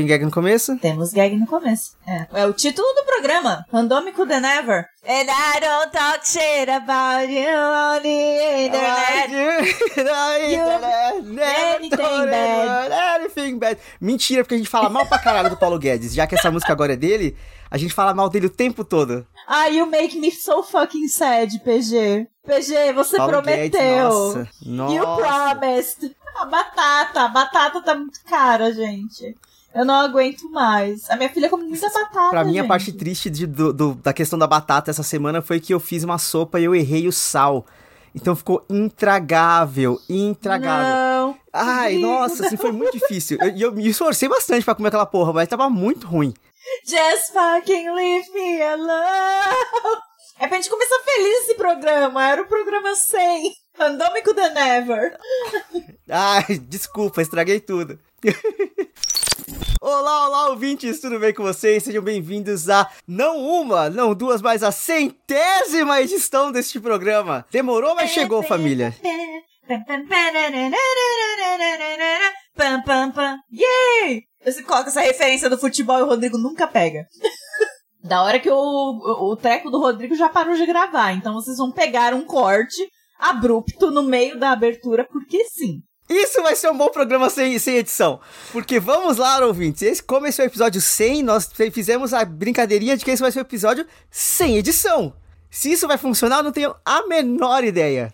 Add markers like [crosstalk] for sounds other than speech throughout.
Tem gag no começo? Temos gag no começo. É, é o título do programa. Randômico than ever. And I don't talk shit about you on the internet. anything bad. Anything bad. Mentira, porque a gente fala mal pra caralho do Paulo Guedes. Já que essa música agora é dele, a gente fala mal dele o tempo todo. Ah, you make me so fucking sad, PG. PG, você Paulo prometeu. Guedes, nossa, nossa. You promised. A batata, a batata tá muito cara, gente. Eu não aguento mais. A minha filha come muita batata. Pra mim, gente. a parte triste de- do- do- da questão da batata essa semana foi que eu fiz uma sopa e eu errei o sal. Então ficou intragável, intragável. Não. Ai, nossa, assim, foi muito difícil. Eu- E eu, me esforcei bastante pra comer aquela porra, mas tava muito ruim. Just fucking leave me alone. É pra gente começar feliz esse programa. Era o programa 100. Randômico than ever. Ai, desculpa, estraguei tudo. [laughs] Olá, olá, ouvintes, tudo bem com vocês? Sejam bem-vindos a não uma, não duas, mas a centésima edição deste programa. Demorou, mas chegou, família. Pam, pam, pam. Yay! Você coloca essa referência do futebol e o Rodrigo nunca pega. [laughs] Da hora que o, o, o treco do Rodrigo já parou de gravar. Então vocês vão pegar um corte abrupto no meio da abertura, porque sim. Isso vai ser um bom programa sem, sem edição. Porque vamos lá, ouvintes. Esse, como esse é o episódio 100, nós fizemos a brincadeirinha de que esse vai ser o episódio sem edição. Se isso vai funcionar, eu não tenho a menor ideia.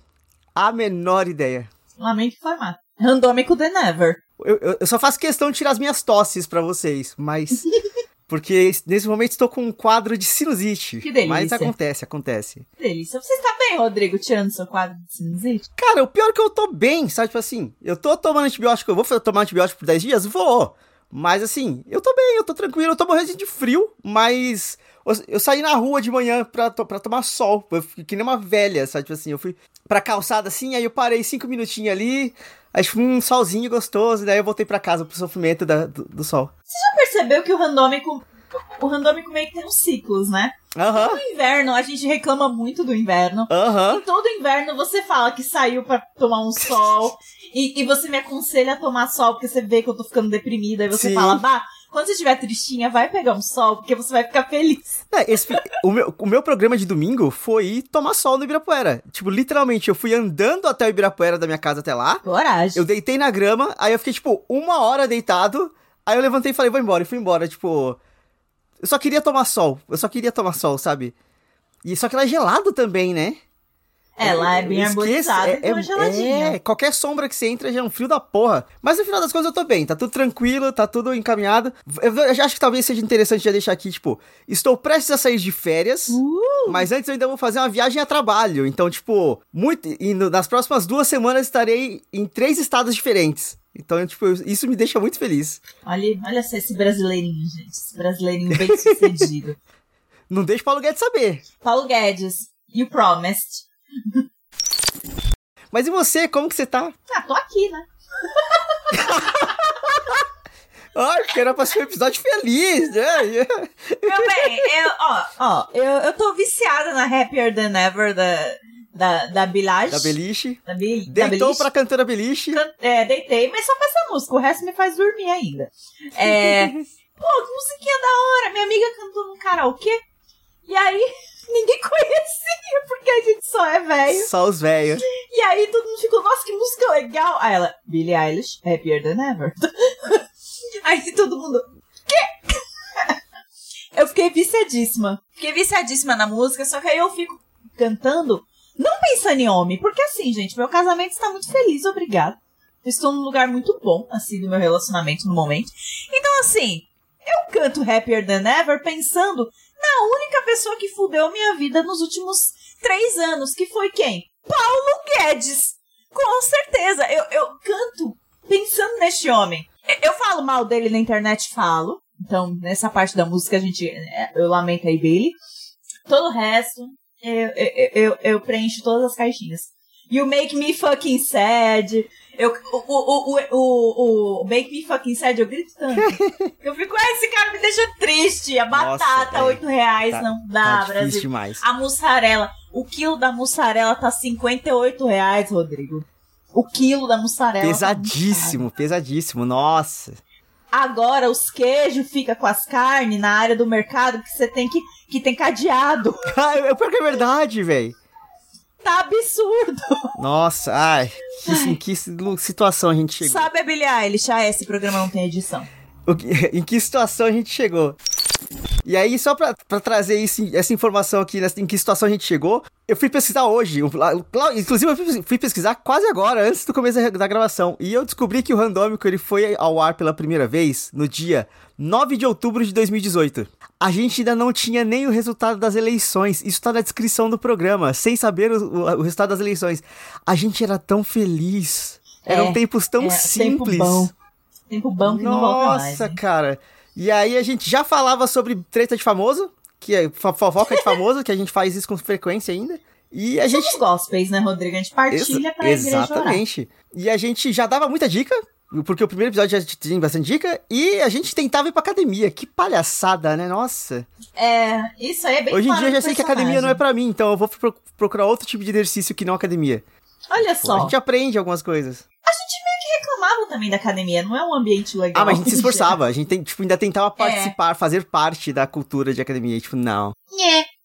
A menor ideia. Lamento informar. Randômico the never. Eu, eu- eu só faço questão de tirar as minhas tosses pra vocês, mas. [laughs] Porque nesse momento estou com um quadro de sinusite. Que delícia. Mas acontece, acontece. Que delícia. Você está bem, Rodrigo, tirando seu quadro de sinusite? Cara, o pior é que eu tô bem, sabe? Tipo assim, eu tô tomando antibiótico, eu vou tomar antibiótico por 10 dias? Vou. Mas assim, eu tô bem, eu tô tranquilo, eu tô morrendo de frio, mas eu- saí na rua de manhã pra, pra tomar sol, eu fiquei que nem uma velha, sabe? Tipo assim, eu fui pra calçada assim, aí eu parei cinco minutinhos ali, aí tipo, um solzinho gostoso, daí eu voltei pra casa pro sofrimento da- do, do sol. Já percebeu que o randômico. O randômico meio que tem uns ciclos, né? Aham, No inverno, a gente reclama muito do inverno. aham. E todo inverno você fala que saiu pra tomar um sol. [laughs] e, e você me aconselha a tomar sol porque você vê que eu tô ficando deprimida. E você Sim. fala, bah, quando você estiver tristinha, vai pegar um sol porque você vai ficar feliz. É, esse- o, meu, o meu programa de domingo foi tomar sol no Ibirapuera. Tipo, literalmente, eu fui andando até o Ibirapuera da minha casa até lá. Coragem. Eu deitei na grama, aí eu fiquei, tipo, uma hora deitado. Aí eu levantei e falei, vou embora. E fui embora, tipo. Eu só queria tomar sol. Eu só queria tomar sol, sabe? E só que lá é gelado também, né? É, lá é bem harmonizado, é, então é, é, é, qualquer sombra que você entra já é um frio da porra. Mas no final das contas eu tô bem, tá tudo tranquilo, tá tudo encaminhado. Eu, eu já acho que talvez seja interessante já deixar aqui, tipo, estou prestes a sair de férias. Uh! Mas antes eu ainda vou fazer uma viagem a trabalho. Então, tipo, muito. E no- nas próximas duas semanas estarei em três estados diferentes. Então, tipo, isso me deixa muito feliz. Olha, olha só esse brasileirinho, gente. Esse brasileirinho bem sucedido. [laughs] Não deixa o Paulo Guedes saber. Paulo Guedes, you promised. [laughs] Mas e você, como que você tá? Ah, tô aqui, né? [laughs] Ai, porque era pra ser um episódio feliz, né? [laughs] Meu bem, eu, ó, ó, eu, eu tô viciada na Happier Than Ever da, da, da Bilage. Da Beliche. Da, Bi, da Deitou Beliche. pra cantora Beliche. Can- É, deitei, mas só com essa música, o resto me faz dormir ainda. É, pô, que musiquinha da hora, minha amiga cantou num karaokê, e aí ninguém [laughs] conhecia, porque a gente só é velho. Só os velhos. E aí todo mundo ficou, nossa, que música legal. Aí ela, Billie Eilish, Happier Than Ever. [laughs] aí todo mundo, quê? [laughs] eu fiquei viciadíssima. Fiquei viciadíssima na música, só que aí eu fico cantando, não pensando em homem, porque assim, gente, meu casamento está muito feliz, obrigado. Estou num lugar muito bom, assim, do meu relacionamento no momento. Então, assim, eu canto Happier Than Ever pensando na única pessoa que fudeu minha vida nos últimos três anos, que foi quem? Paulo Guedes! Com certeza, eu, eu canto pensando neste homem. Eu, falo mal dele na internet, falo. Então, nessa parte da música, a gente. é, Eu lamento aí Billy. Todo o resto, eu, eu, eu, eu preencho todas as caixinhas. You make me fucking sad. Eu, o, o, o, o, Make Me Fucking Sad, eu grito tanto. eu fico, ah, esse cara me deixa triste. A batata, é. 8 reais, Tá- não Tá dá, Brasil. demais. A mussarela. O quilo da mussarela tá 58 reais, Rodrigo. O quilo da mussarela. tá Pesadíssimo, pesadíssimo. Nossa. agora os queijos fica com as carnes na área do mercado que você tem que que tem cadeado. [laughs] Ah, eu pior que é verdade, velho. Tá absurdo. Nossa, ai, que, em que situação a gente chegou? Sabe Billie Eilish? Ah, esse programa não tem edição. Que, [laughs] em que situação a gente chegou? E aí, só pra, pra trazer isso, essa informação aqui, em que situação a gente chegou, eu fui pesquisar hoje. Inclusive, eu fui pesquisar quase agora, antes do começo da gravação. E eu descobri que o Randômico ele foi ao ar pela primeira vez no dia 9 de outubro de 2018. A gente ainda não tinha nem o resultado das eleições. Isso tá na descrição do programa, sem saber o, o, o resultado das eleições. A gente era tão feliz. Eram é, tempos tão é, simples. Tempo bom. Tempo bom que Nossa, não volta mais. Nossa, cara. E aí a gente já falava sobre treta de famoso, que é fofoca de famoso, que a gente faz isso com frequência ainda. E a gente. gospels, né, Rodrigo? A gente partilha Ex pra Exatamente. E a gente já dava muita dica, porque o primeiro episódio já tinha bastante dica, e a gente tentava ir pra academia. Que palhaçada, né? Nossa. É, isso aí é bem Hoje em dia eu já sei que academia não é pra mim, então eu vou procurar outro tipo de exercício que não academia. Olha só. A gente aprende algumas coisas. A gente meio que reclamava também da academia, não é um ambiente legal. Ah, mas a gente se [laughs] esforçava, a gente tem, tipo, ainda tentava é. participar, é. fazer parte da cultura de academia, tipo, não. É.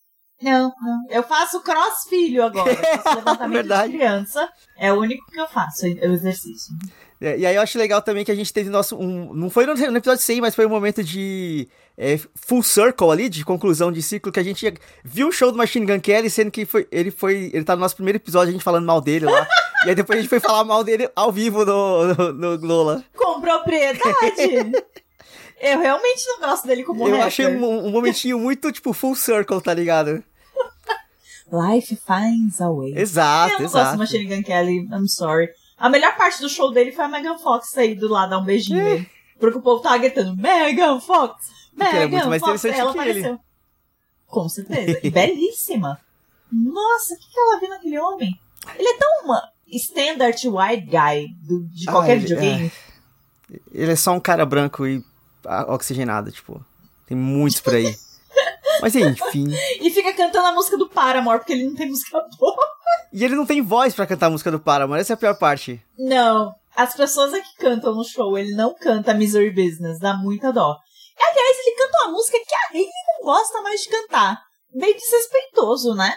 Não, não. Eu faço cross filho agora. Eu [laughs] faço levantamento Verdade. de criança. É o único que eu faço, é o exercício. É, e aí eu acho legal também que a gente teve nosso. Um, não foi no, no episódio 100, mas foi um momento de é, full circle ali, de conclusão de ciclo, que a gente viu o show do Machine Gun Kelly, sendo que foi, ele foi. Ele tá no nosso primeiro episódio, a gente falando mal dele lá. e aí depois a gente foi falar mal dele ao vivo no, no, no Lola. Com propriedade! [laughs] eu realmente não gosto dele como Eu rapper. achei um, um momentinho muito, tipo, full circle, tá ligado? Life finds a way. Exato, eu não exato. gosto do Machine Gun Kelly, I'm sorry. A melhor parte do show dele foi a Megan Fox sair do lado dar um beijinho é. nele. Porque o povo tava gritando, Megan Fox! Megan é muito mais Fox! Ela apareceu. Ele. Com certeza. E belíssima. Nossa, o que, que ela viu naquele homem? Ele é tão uma standard white guy do, de ah, qualquer ele, videogame. É... Ele é só um cara branco e oxigenado, tipo. Tem muitos por aí. [laughs] Mas enfim. e fica cantando a música do Paramore, porque ele não tem música boa. E ele não tem voz para cantar a música do Paramore, essa é a pior parte. Não. As pessoas é que cantam no show, ele não canta Misery Business, dá muita dó. E, aliás, ele canta uma música que a Hayley não gosta mais de cantar. Meio desrespeitoso, né?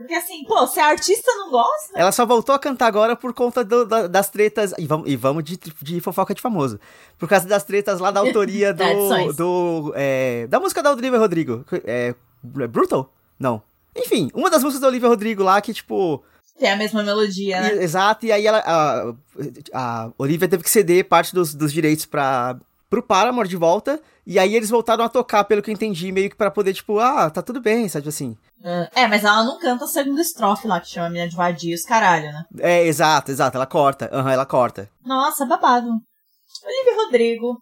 Porque assim, pô, se a artista não gosta. Ela só voltou a cantar agora por conta do, da, das tretas. E vamos, e vamos de, de fofoca de famoso. Por causa das tretas lá da [laughs] autoria do. do é, da música da Olivia Rodrigo. É, é. Brutal? Não. Enfim, uma das músicas da Olivia Rodrigo lá que, tipo. Tem a mesma melodia, né? Exato, e aí ela. A, a Olivia teve que ceder parte dos, dos direitos pra, pro Paramore de volta. E aí eles voltaram a tocar, pelo que eu entendi, meio que pra poder, tipo, ah, tá tudo bem, sabe assim. É, mas ela não canta a segunda estrofe lá, que chama a menina de vadios, caralho, né? É, exato, exato, ela corta. Aham, uhum, ela corta. Nossa, babado. Olivia Rodrigo.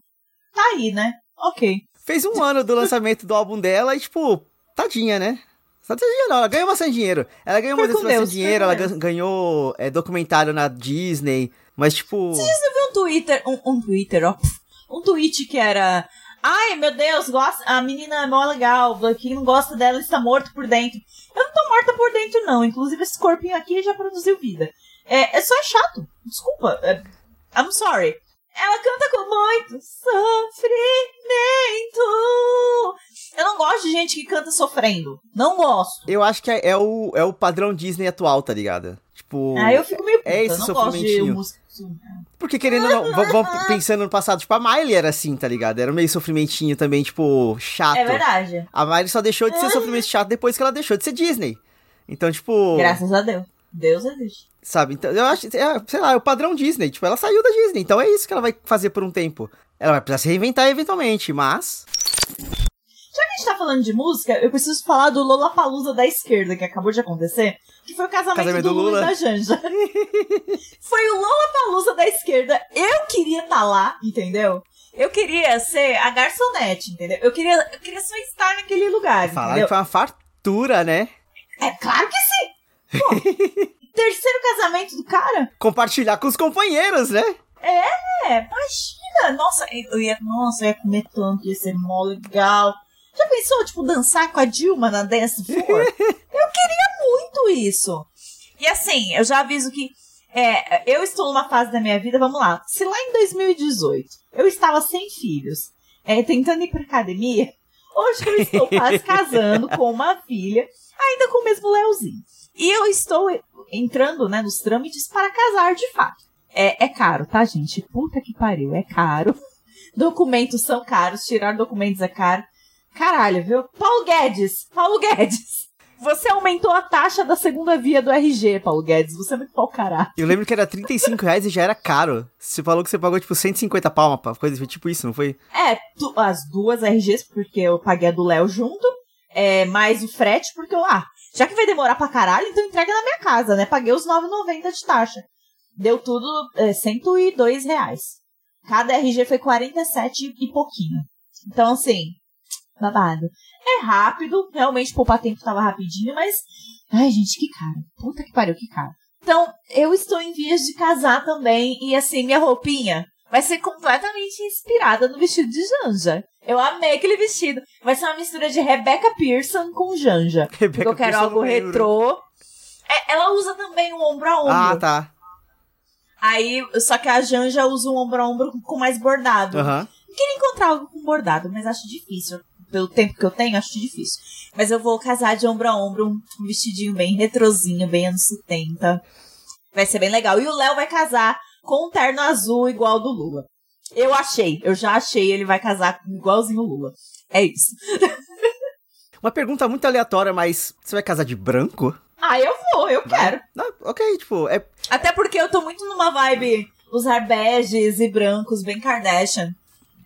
Tá aí, né? Ok. Fez um ano do lançamento do álbum dela e, tipo, tadinha, né? Tadinha não, ela ganhou bastante dinheiro. Ela ganhou bastante Deus, dinheiro, ela ganhou é, documentário na Disney, mas, tipo... Você já viu um Twitter, um, um Twitter, ó, um tweet que era Ai, meu Deus, gosta, a menina é mó legal, quem não gosta dela está morto por dentro. Eu não tô morta por dentro, não. Inclusive, esse corpinho aqui já produziu vida. É, é só é chato. Desculpa. É, I'm sorry. Ela canta com muito sofrimento. Eu não gosto de gente que canta sofrendo. Não gosto. Eu acho que é, é o, é o padrão Disney atual, tá ligado? Tipo. Ah, eu fico meio puta. É esse não sofrimentinho. Gosto de música porque querendo ou não, vamos pensando no passado, tipo, a Miley era assim, tá ligado? Era meio sofrimentinho também, tipo, chato. É verdade. A Miley só deixou de ser sofrimento chato depois que ela deixou de ser Disney. Então, tipo. Graças a Deus. Deus existe. Sabe? Então, eu acho, é, sei lá, é o padrão Disney. Tipo, ela saiu da Disney, então é isso que ela vai fazer por um tempo. Ela vai precisar se reinventar eventualmente, mas. Já que a gente tá falando de música, eu preciso falar do Lollapalooza da esquerda, que acabou de acontecer. Que foi o casamento, casamento do, Lula, Lula, e da Janja. [laughs] foi o Lollapalooza da esquerda. Eu queria estar tá lá, entendeu? Eu queria ser a garçonete, entendeu? Eu queria, eu queria só estar naquele lugar, Falar que foi uma fartura, né? É claro que sim! Pô, [laughs] terceiro casamento do cara? Compartilhar com os companheiros, né? É, imagina! Nossa, eu ia, nossa, eu ia comer tanto, ia ser mó legal. Já pensou, tipo, dançar com a Dilma na Dance Floor? [laughs] eu queria muito isso. E assim, eu já aviso que É, eu estou numa fase da minha vida, vamos lá. Se lá em 2018 eu estava sem filhos, é, tentando ir pra academia, hoje eu estou quase [laughs] casando com uma filha, ainda com o mesmo Leozinho. E eu estou entrando, né, nos trâmites para casar de fato. É, é caro, tá, gente? Puta que pariu, é caro. [laughs] Documentos são caros, tirar documentos é caro. Caralho, viu? Paulo Guedes! Paulo Guedes! Você aumentou a taxa da segunda via do RG, Paulo Guedes. Você é muito pau caralho. Eu lembro que era 35 reais e já era caro. Você falou que você pagou, tipo, 150 palma, coisa tipo isso, não foi? É, tu, as duas RGs, porque eu paguei a do Léo junto, é, mais o frete, porque eu, ah, já que vai demorar pra caralho, então entrega na minha casa, né? Paguei os 9,90 de taxa. Deu tudo é, 102 reais. Cada RG foi 47 e pouquinho. Então, assim, babado. É rápido, realmente poupar tempo tava rapidinho, mas. Ai, gente, que caro. Puta que pariu, que caro. Então, eu estou em vias de casar também, e assim, minha roupinha vai ser completamente inspirada no vestido de Janja. Eu amei aquele vestido. Vai ser uma mistura de Rebecca Pearson com Janja. [laughs] Rebecca eu quero Pearson algo retrô. É, ela usa também o ombro a ombro. Ah, tá. Aí, só que a Janja usa o ombro a ombro com mais bordado. Aham. Queria encontrar algo com bordado, mas acho difícil. Pelo tempo que eu tenho, acho difícil. Mas eu vou casar de ombro a ombro, um vestidinho bem retrozinho, bem anos 70. Vai ser bem legal. E o Léo vai casar com um terno azul igual ao do Lula. Eu achei, eu já achei, ele vai casar igualzinho o Lula. É isso. [laughs] Uma pergunta muito aleatória, mas você vai casar de branco? Ah, eu vou, eu quero. Não, ok, tipo, é. Até porque eu tô muito numa vibe usar beges e brancos, bem Kardashian.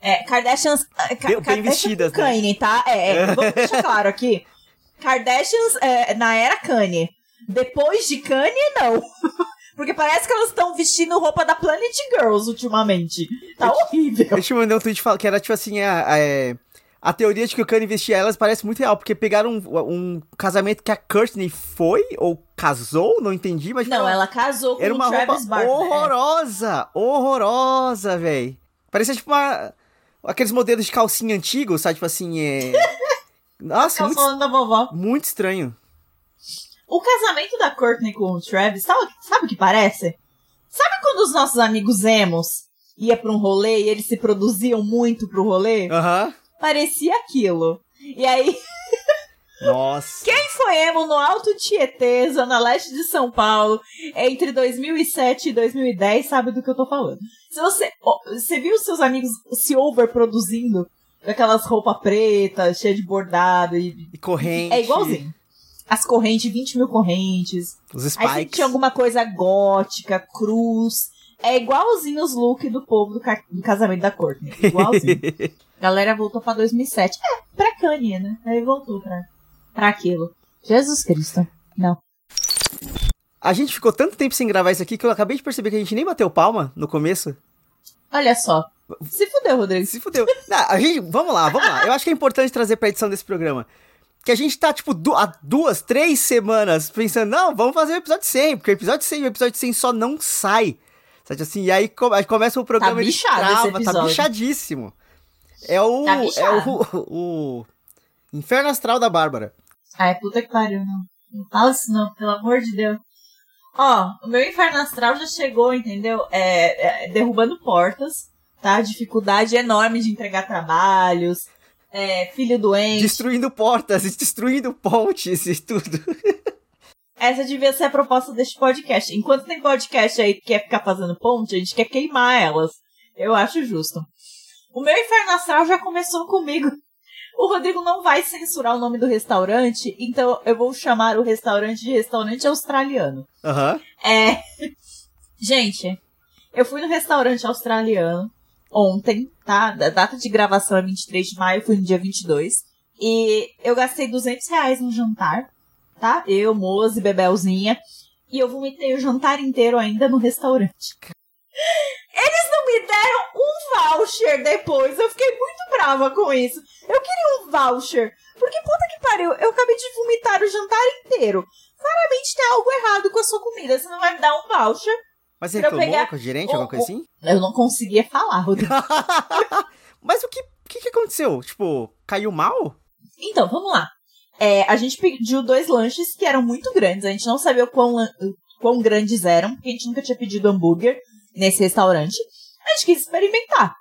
É, Kardashians. ah, Ka- Bem- bem vestidas, né? Kanye, tá? É, é, vamos deixar claro aqui. Kardashians é, na era Kanye. Depois de Kanye, não. [laughs] Porque parece que elas estão vestindo roupa da Planet Girls ultimamente. Tá horrível. Eu te mandei um tweet que era tipo assim, a, a, é, a teoria de que o Kanye vestia elas parece muito real, porque pegaram um, um casamento que a Courtney foi ou casou, não entendi, mas Não, ela casou com era o uma roupa Travis Barker. é. horrorosa, horrorosa, véi. Parecia tipo uma aqueles modelos de calcinha antigos, sabe, tipo assim, é [laughs] Nossa, muito, da vovó. muito estranho. O casamento da Courtney com o Travis, sabe, sabe o que parece? Sabe quando os nossos amigos emos ia pra um rolê e eles se produziam muito pro rolê? Aham. Parecia aquilo. E aí, [laughs] Nossa. quem foi emo no Alto Tietê, Zona Leste de São Paulo, entre 2007 e 2010, sabe do que eu tô falando. Se você, você viu seus amigos se overproduzindo, aquelas roupas pretas, cheias de bordado, e E corrente. é igualzinho. As correntes, 20 mil correntes. Os Aí spikes. tinha alguma coisa gótica, cruz. É igualzinho os looks do povo do, ca- do casamento da Courtney. Igualzinho. [laughs] Galera voltou pra 2007. É, pra Kanye, né? Aí voltou pra, pra aquilo. Jesus Cristo. Não. A gente ficou tanto tempo sem gravar isso aqui que eu acabei de perceber que a gente nem bateu palma no começo. Olha só. Se fudeu, Rodrigo. Se fudeu. Não, a gente, vamos lá, vamos lá. Eu acho que é importante trazer pra edição desse programa. Que a gente tá, tipo, du- há duas, três semanas pensando, não, vamos fazer o episódio 100, porque o episódio 100 e o episódio 100 só não sai. Sabe assim? E aí, co- aí começa o programa Tá ele trava, tá bichadíssimo. É o. Tá é o, o. Inferno Astral da Bárbara. Ai, puta que pariu, não. Não fala isso não, pelo amor de Deus. Ó, o meu inferno astral já chegou, entendeu? É, é, derrubando portas, tá? Dificuldade enorme de entregar trabalhos. É, filho doente. Destruindo portas, [laughs] destruindo pontes e tudo. [laughs] Essa devia ser a proposta deste podcast. Enquanto tem podcast aí que quer ficar fazendo ponte, a gente quer queimar elas. Eu acho justo. O meu inferno astral já começou comigo. O Rodrigo não vai censurar o nome do restaurante, então eu vou chamar o restaurante de restaurante australiano. Aham. É. [laughs] Gente, eu fui no restaurante australiano ontem, tá? Da data de gravação é 23 de maio, fui no dia 22. E eu gastei 200 reais no jantar, tá? Eu, Moze, Bebelzinha. E eu vomitei o jantar inteiro ainda no restaurante. Eles não me deram um voucher depois. Eu fiquei muito brava com isso. Eu queria um voucher. Porque, puta que pariu, eu acabei de vomitar o jantar inteiro. Claramente tem algo errado com a sua comida. Você não vai me dar um voucher. Mas você reclamou pegar com o gerente, o- alguma coisa assim? Eu não conseguia falar, Rodrigo. [laughs] Mas o que, que, que aconteceu? Tipo, caiu mal? Então, vamos lá. É, a gente pediu dois lanches que eram muito grandes. A gente não sabia o quão, quão grandes eram, porque a gente nunca tinha pedido hambúrguer nesse restaurante. A gente quis experimentar.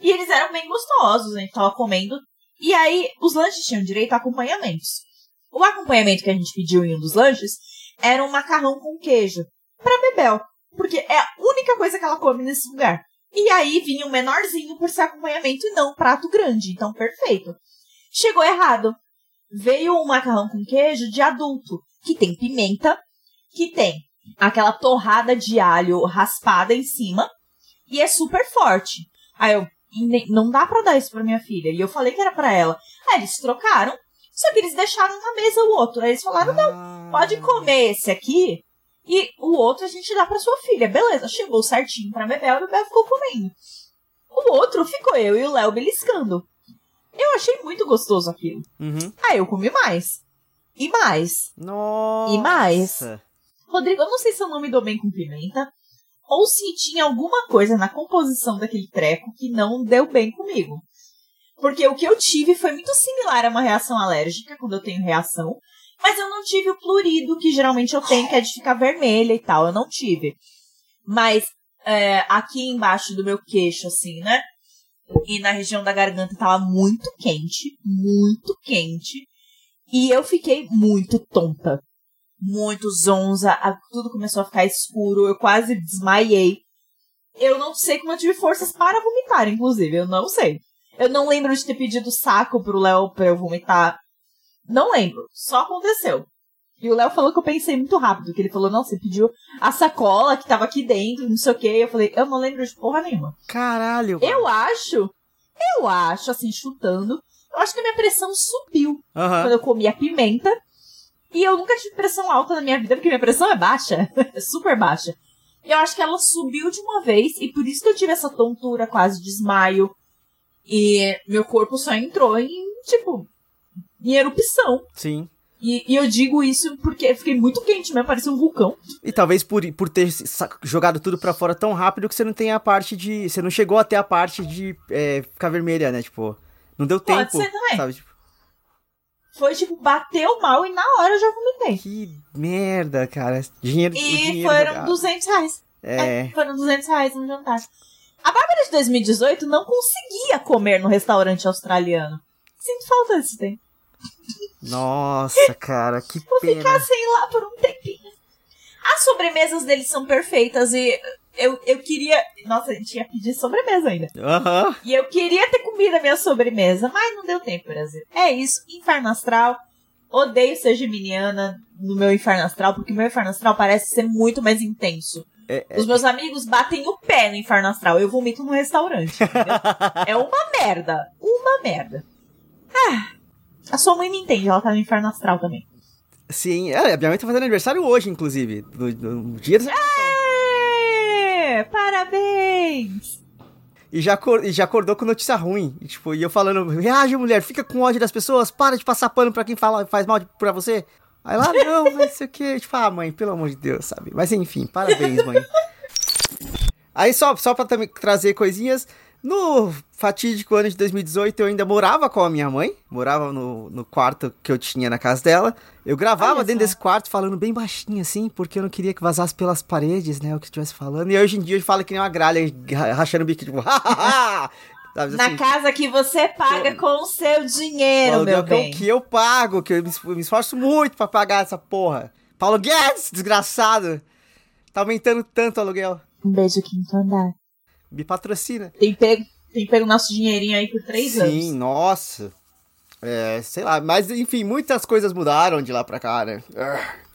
E eles eram bem gostosos, a gente tava comendo. E aí, os lanches tinham direito a acompanhamentos. O acompanhamento que a gente pediu em um dos lanches era um macarrão com queijo. Pra Bebel. Porque é a única coisa que ela come nesse lugar. E aí vinha um menorzinho por ser acompanhamento e não um prato grande. Então, perfeito. Chegou errado. Veio um macarrão com queijo de adulto, que tem pimenta, que tem aquela torrada de alho raspada em cima e é super forte. Aí eu, não dá para dar isso pra minha filha. E eu falei que era para ela. Aí eles trocaram, só que eles deixaram na mesa o outro. Aí eles falaram: não, pode comer esse aqui e o outro a gente dá pra sua filha. Beleza, chegou certinho pra Bebel e a Bebel ficou comendo. O outro ficou eu e o Léo beliscando. Eu achei muito gostoso aquilo. Uhum. Aí eu comi mais. E mais. Nossa. E mais. Rodrigo, eu não sei se eu não me dou bem com pimenta. Ou se tinha alguma coisa na composição daquele treco que não deu bem comigo. Porque o que eu tive foi muito similar a uma reação alérgica, quando eu tenho reação. Mas eu não tive o plurido que geralmente eu tenho, que é de ficar vermelha e tal. Eu não tive. Mas é, aqui embaixo do meu queixo, assim, né? E na região da garganta tava muito quente. Muito quente. E eu fiquei muito tonta. Muito zonza. Tudo começou a ficar escuro. Eu quase desmaiei. Eu não sei como eu tive forças para vomitar, inclusive. Eu não sei. Eu não lembro de ter pedido saco pro Léo pra eu vomitar não lembro. Só aconteceu. E o Léo falou que eu pensei muito rápido, que ele falou, não, você pediu a sacola que tava aqui dentro, não sei o quê. Eu falei, eu não lembro de porra nenhuma. Caralho. Eu acho, eu acho, assim, chutando, eu acho que a minha pressão subiu uhum. quando eu comi a pimenta. E eu nunca tive pressão alta na minha vida, porque minha pressão é baixa, [laughs] é super baixa. E eu acho que ela subiu de uma vez, e por isso que eu tive essa tontura, quase desmaio. E meu corpo só entrou em, tipo, em erupção. Sim. E, e, eu digo isso porque fiquei muito quente mesmo, parecia um vulcão. E talvez por, por ter jogado tudo para fora tão rápido que você não tem a parte de. Você não chegou até a parte de é, ficar vermelha, né? Tipo, não deu Pode tempo. Ser também. Sabe? Tipo... Foi tipo, bateu mal e na hora eu já vomitei. Que merda, cara. Dinheiro, e dinheiro foram jogado. 200 reais. É. é. Foram 200 reais no jantar. A Bárbara de 2018 não conseguia comer no restaurante australiano. Sinto falta desse tempo. Nossa, cara, que Vou pena. ficar sem lá por um tempinho. As sobremesas deles são perfeitas e eu, eu queria. Nossa, a gente ia pedir sobremesa ainda. Uhum. E eu queria ter comido a minha sobremesa, mas não deu tempo, Brasil. É isso, inferno astral. Odeio ser geminiana no meu inferno astral, porque o meu inferno astral parece ser muito mais intenso. É, é... Os meus amigos batem o pé no inferno astral. Eu vomito no restaurante. [laughs] é uma merda. Uma merda. Ah. A sua mãe me entende, ela tá no inferno astral também. Sim, é, a minha mãe tá fazendo aniversário hoje, inclusive. No, no dia do... Parabéns! E já, e já acordou com notícia ruim. E, tipo, e eu falando, reage, mulher, fica com ódio das pessoas, para de passar pano pra quem fala, faz mal pra você. Aí lá, não, vai ser o quê? Tipo, ah, mãe, pelo amor de Deus, sabe? Mas enfim, parabéns, mãe. [laughs] Aí só, só pra também trazer coisinhas, no fatídico ano de 2018, eu ainda morava com a minha mãe, morava no, no quarto que eu tinha na casa dela. Eu gravava Olha dentro só. desse quarto falando bem baixinho assim, porque eu não queria que vazasse pelas paredes, né, o que estivesse falando. E hoje em dia eu falo que nem uma gralha rachando o bico, tipo, [laughs] hahaha! Sabe, Na assim, casa que você paga com o seu dinheiro, o meu bem. que eu pago, que eu me, esforço muito pra pagar essa porra. Paulo Guedes, desgraçado! Tá aumentando tanto o aluguel. Um beijo, quinto andar. Me patrocina. Tem pego, tem pego nosso dinheirinho aí por três Sim, anos. nossa. É, sei lá, mas enfim, muitas coisas mudaram de lá pra cá, né?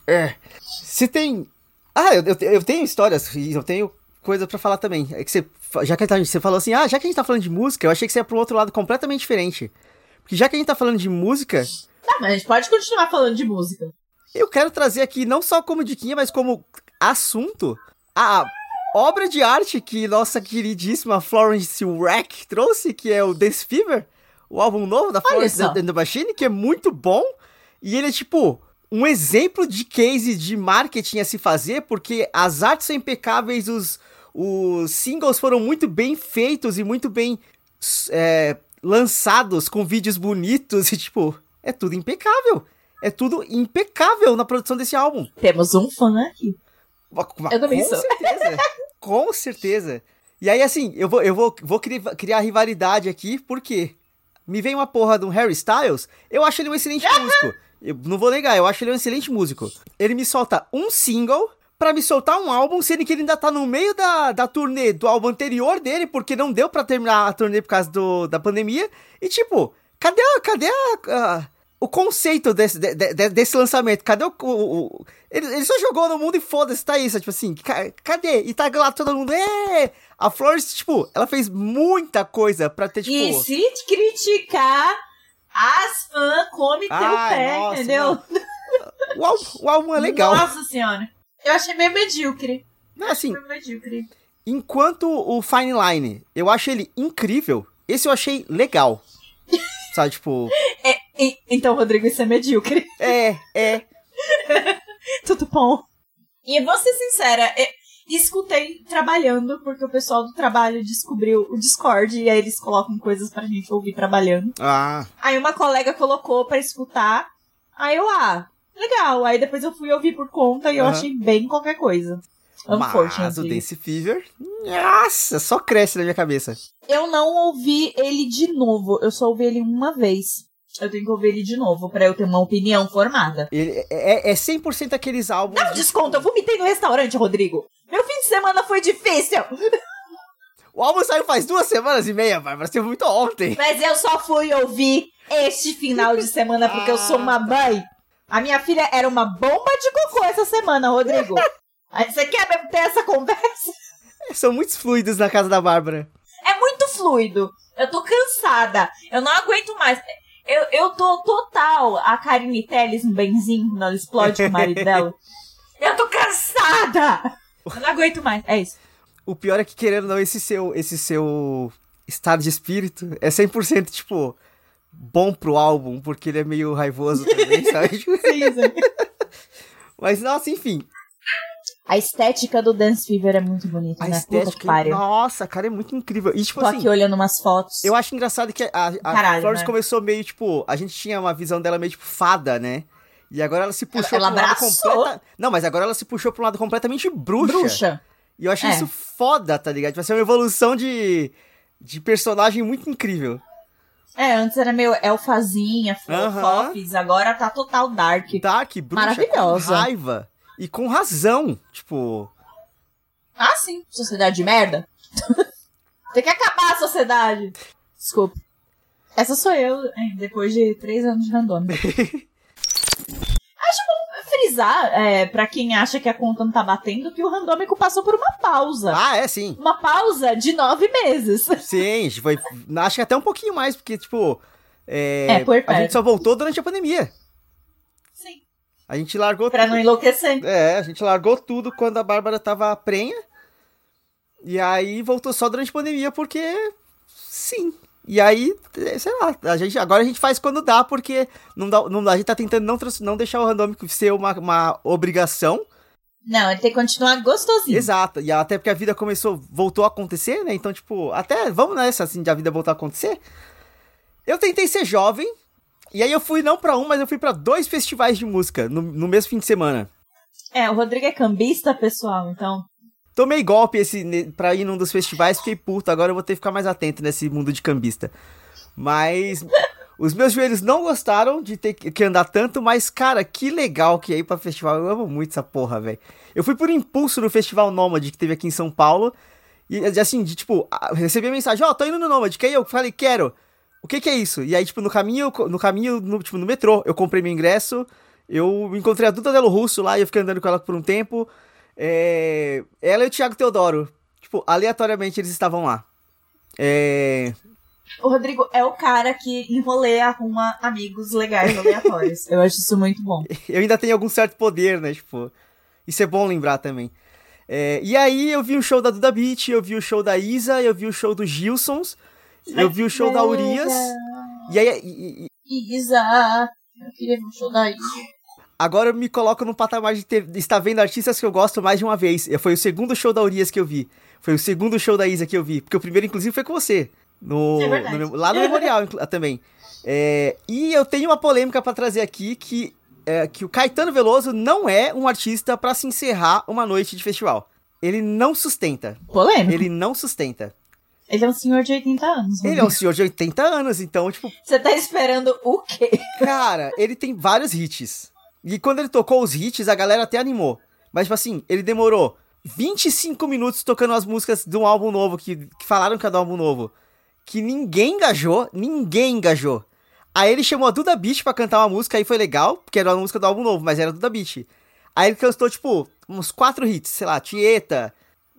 É. Se tem. Ah, eu, eu, eu tenho histórias e eu tenho coisa pra falar também. É que você. Já que você falou assim, ah, já que a gente tá falando de música, eu achei que você ia pro outro lado completamente diferente. Porque já que a gente tá falando de música, Tá, mas a gente pode continuar falando de música. eu quero trazer aqui não só como diquinha, mas como assunto a obra de arte que nossa queridíssima Florence Rack trouxe, que é o Dance Fever, o álbum novo da Florence and the Machine, que é muito bom. E ele é tipo um exemplo de case de marketing a se fazer, porque as artes são impecáveis, os, os singles foram muito bem feitos e muito bem é, lançados com vídeos bonitos [laughs] e tipo, é tudo impecável. É tudo impecável na produção desse álbum. Temos um fã aqui. Eu também com sou. certeza. [laughs] com certeza. E aí, assim, eu vou, eu vou, vou criar, rivalidade aqui, porque me vem uma porra de um Harry Styles, eu acho ele um excelente [laughs] músico. Eu não vou negar, eu acho ele um excelente músico. Ele me solta um single pra me soltar um álbum, sendo que ele ainda tá no meio da, da turnê do álbum anterior dele, porque não deu pra terminar a turnê por causa do, da pandemia. E tipo, cadê, a- cadê a- a- o conceito desse, de- de- desse lançamento? Cadê o. o- o- ele, ele só jogou no mundo e foda-se, tá isso. Tipo assim, ca- cadê? E tá lá todo mundo. "É!" A Flores, tipo, ela fez muita coisa pra ter, tipo. E se criticar, as fãs come teu pé, nossa, entendeu? O álbum, o álbum é legal. Nossa senhora. Eu achei meio medíocre. Não, assim, Meio medíocre. enquanto o Fine Line, eu acho ele incrível. Esse eu achei legal. [laughs] Sabe, tipo, E- então, Rodrigo, isso é medíocre. é, é. [laughs] Tudo bom. E vou ser sincera, é, escutei trabalhando, porque o pessoal do trabalho descobriu o Discord e aí eles colocam coisas pra gente ouvir trabalhando. Ah, Aí uma colega colocou pra escutar. Aí eu, ah, legal. Aí depois eu fui ouvir por conta e eu achei bem qualquer coisa. mas o. Dance Fever, nossa, só cresce na minha cabeça. Eu não ouvi ele de novo. Eu só ouvi ele uma vez. Eu tenho que ouvir ele de novo pra eu ter uma opinião formada. Ele é, é 100% aqueles álbuns. Dá um de- desconto, eu vomitei no restaurante, Rodrigo. Meu fim de semana foi difícil. O álbum saiu faz duas semanas e meia, Bárbara. Você muito ontem. Mas eu só fui ouvir este final de semana porque eu sou uma mãe. A minha filha era uma bomba de cocô essa semana, Rodrigo. Aí [laughs] você quer mesmo ter essa conversa? São muitos fluidos na casa da Bárbara. É muito fluido. Eu tô cansada. Eu não aguento mais. Eu, eu tô total a Karine Telles no benzinho quando ela explode com o marido [laughs] dela. Eu tô cansada! Eu não aguento mais. É isso. O pior é que, querendo ou não, esse seu, esse seu estado de espírito é 100%, tipo, bom pro álbum, porque ele é meio raivoso também, [laughs] sabe? Mas, nossa, enfim. A estética do Dance Fever é muito bonita, A né? Estética, nossa, cara, é muito incrível. E, tipo Tô assim, aqui olhando umas fotos. eu acho engraçado que a, a Caralho, Flores né? começou meio, tipo, a gente tinha uma visão dela meio, tipo, fada, né? E agora ela se puxou Ela pra um lado abraçou. completa... Não, mas agora ela se puxou pra um lado completamente bruxa. Bruxa. E eu achei É. isso foda, tá ligado? Vai ser uma evolução de, de personagem muito incrível. É, antes era meio elfazinha, Aham. fofes, agora tá total dark. Dark, bruxa, Maravilhosa. raiva. E com razão. Tipo, Ah, sim. Sociedade de merda. [laughs] Tem que acabar a sociedade. Desculpa. Essa sou eu, hein, depois de três anos de random. [laughs] Acho bom frisar, é, pra quem acha que a conta não tá batendo, que o randômico passou por uma pausa. ah, é sim. Uma pausa de nove meses. [laughs] Sim, foi. Acho que até um pouquinho mais, porque, tipo. É, É, por a perto. gente só voltou durante a pandemia. A gente largou Pra não enlouquecer. É, a gente largou tudo quando a Bárbara tava prenha. E aí voltou só durante a pandemia, porque. Sim. E aí, sei lá, a gente, agora a gente faz quando dá, porque não dá, não a gente tá tentando não, não deixar o randômico ser uma, uma obrigação. Não, ele tem que continuar gostosinho. Exato. E até porque a vida começou, voltou a acontecer, né? Então, tipo, até vamos nessa, assim, de a vida voltar a acontecer. Eu tentei ser jovem, e aí eu fui não pra um, mas eu fui pra dois festivais de música no, no mesmo fim de semana. É, o Rodrigo é cambista, pessoal, então. Tomei golpe esse, pra ir num dos festivais, fiquei puto, agora eu vou ter que ficar mais atento nesse mundo de cambista. Mas os meus joelhos não gostaram de ter que andar tanto, mas cara, que legal que é ir pra festival. Eu amo muito essa porra, velho. Eu fui por impulso no Festival Nômade que teve aqui em São Paulo. E assim, de tipo, recebi a mensagem, ó, tô indo no Nômade, quer ir? Eu falei, quero. O que que é isso? E aí, tipo, no caminho, no caminho, no, tipo, no metrô, eu comprei meu ingresso, eu encontrei a Duda Delo Russo lá e eu fiquei andando com ela por um tempo. É, Ela e o Thiago Teodoro. Tipo, aleatoriamente eles estavam lá. É... O Rodrigo é o cara que em rolê arruma amigos legais aleatórios. Eu acho isso muito bom. [laughs] Eu ainda tenho algum certo poder, né? Tipo, isso é bom lembrar também. É, E aí eu vi o show da Duda Beat, eu vi o show da Isa, eu vi o show dos Gilsons, eu vi o show da Urias. E aí, e- e- Isa, eu queria ver o show da Isa. agora eu me coloco no patamar de ter, estar vendo artistas que eu gosto mais de uma vez. Foi o segundo show da Urias que eu vi. Foi o segundo show da Isa que eu vi. Porque o primeiro, inclusive, foi com você. No, É no- lá no Memorial inclu- também. É, e eu tenho uma polêmica pra trazer aqui que é, que o Caetano Veloso não é um artista pra se encerrar uma noite de festival. Ele não sustenta. Polêmico. Ele não sustenta. Ele é um senhor de 80 anos. Ele é um senhor de 80 anos, então, tipo, Você tá esperando o quê? cara, ele tem vários hits. E quando ele tocou os hits, a galera até animou. Mas, tipo assim, ele demorou 25 minutos tocando as músicas de um álbum novo, que, que falaram que era do álbum novo. Que ninguém engajou, ninguém engajou. Aí ele chamou a Duda Beat pra cantar uma música, aí foi legal, porque era uma música do álbum novo, mas era Duda Beat. Aí ele cantou, tipo, uns quatro hits, sei lá, Tieta,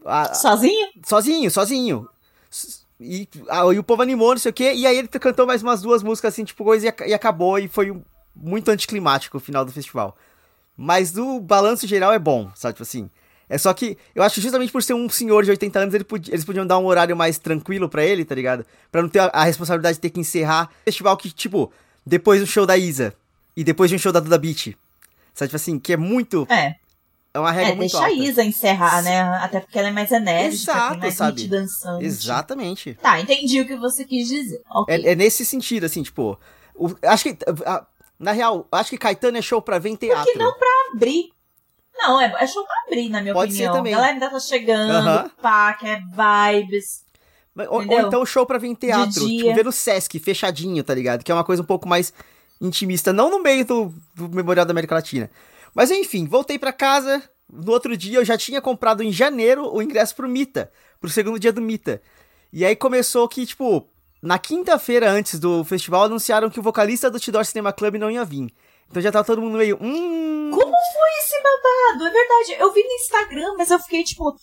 a- Sozinho? sozinho, sozinho. E, ah, e o povo animou, não sei o quê. E aí ele cantou mais umas duas músicas assim, tipo, coisa e, e acabou. E foi muito anticlimático o final do festival. Mas o balanço geral é bom, sabe? Tipo assim. É só que eu acho justamente por ser um senhor de 80 anos, ele podia- eles podiam dar um horário mais tranquilo pra ele, tá ligado? Pra não ter a, a responsabilidade de ter que encerrar festival que, tipo, depois do show da Isa e depois de um show da Duda Beat. Sabe? Tipo assim, que é muito. É. É uma regra É, muito deixa a alta. Isa encerrar, né? Até porque ela é mais enérgica, Exato, mais sabe? hit dançante. Exatamente. Tá, entendi o que você quis dizer. Ok. É, é nesse sentido, assim, tipo. o- acho que. a- na real, acho que Caetano é show pra ver em teatro. Porque não pra abrir. Não, é, é show pra abrir, na minha Pode ser opinião. também. A galera ainda tá chegando, Aham. pá, quer vibes. Ou, ou então show pra ver em teatro. Tipo, ver no Sesc, fechadinho, tá ligado? Que é uma coisa um pouco mais intimista. Não no meio do, do Memorial da América Latina. Mas enfim, voltei pra casa. No outro dia eu já tinha comprado em janeiro o ingresso pro Mita. Pro segundo dia do Mita. E aí começou que, tipo, na quinta-feira antes do festival anunciaram que o vocalista do Tidor Cinema Club não ia vir. Então já tava todo mundo meio. Hum. Como foi esse babado? É verdade, eu vi no Instagram, mas eu fiquei tipo,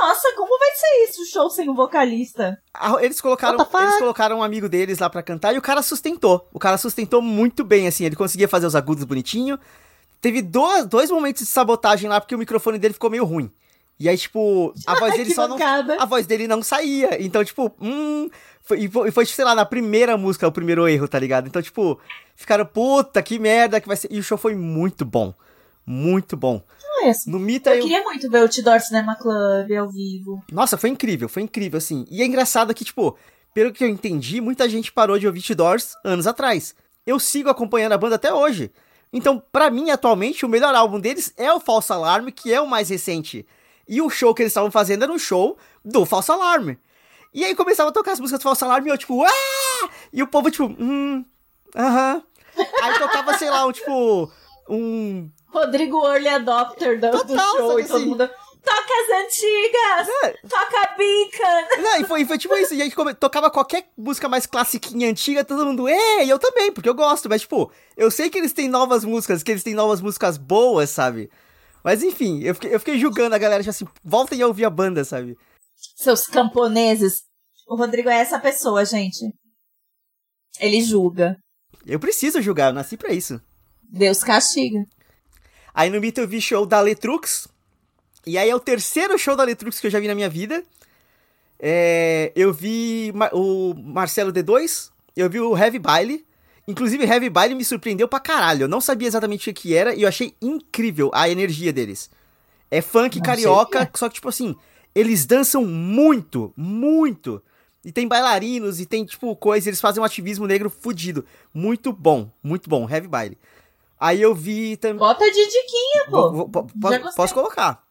nossa, como vai ser isso, o show sem um vocalista? Eles colocaram, eles colocaram um amigo deles lá pra cantar e o cara sustentou. O cara sustentou muito bem, assim. Ele conseguia fazer os agudos bonitinho. Teve dois, dois momentos de sabotagem lá porque o microfone dele ficou meio ruim. E aí, tipo, a [laughs] voz dele só não. mancada. A voz dele não saía. Então, tipo, hum. Foi, e foi, foi, sei lá, na primeira música, o primeiro erro, tá ligado? Então, tipo, ficaram, puta, que merda que vai ser. E o show foi muito bom. Muito bom. Não é assim. No Mita Eu eu. queria muito ver o Tidor Cinema Club ao vivo. Nossa, foi incrível, foi incrível, assim. E é engraçado que, tipo, pelo que eu entendi, muita gente parou de ouvir Doors anos atrás. Eu sigo acompanhando a banda até hoje. Então, pra mim, atualmente, o melhor álbum deles é o Falso Alarme, que é o mais recente. E o show que eles estavam fazendo era um show do Falso Alarme. E aí começava a tocar as músicas do Falso Alarme e eu, tipo, ah! E o povo, tipo, hum, aham. Aí tocava, sei lá, um, tipo, um Rodrigo Early Adopter do, do Total, show sabe e todo assim? mundo. Toca as antigas! É. Não, e foi, foi tipo isso, e aí come- tocava qualquer música mais classiquinha, antiga, todo mundo, é, e eu também, porque eu gosto, mas tipo, eu sei que eles têm novas músicas, que eles têm novas músicas boas, sabe? Mas enfim, eu fiquei, eu fiquei julgando a galera, tipo assim, voltem a ouvir a banda, sabe? Seus camponeses. O Rodrigo é essa pessoa, gente. Ele julga. Eu preciso julgar, eu nasci pra isso. Deus castiga. Aí no Mito eu vi show da Letrux, e aí é o terceiro show da Letrux que eu já vi na minha vida. É, eu vi o Marcelo D2, eu vi o Heavy Baile. Inclusive, Heavy Baile me surpreendeu pra caralho. Eu não sabia exatamente o que era e eu achei incrível a energia deles. É funk Não carioca, sei só que, tipo assim, eles dançam muito, muito. E tem bailarinos e tem, tipo, coisa, eles fazem um ativismo negro fudido. Muito bom, muito bom, Heavy Baile. Aí eu vi também. Bota de diquinha, pô. Vou- vou- po- posso colocar.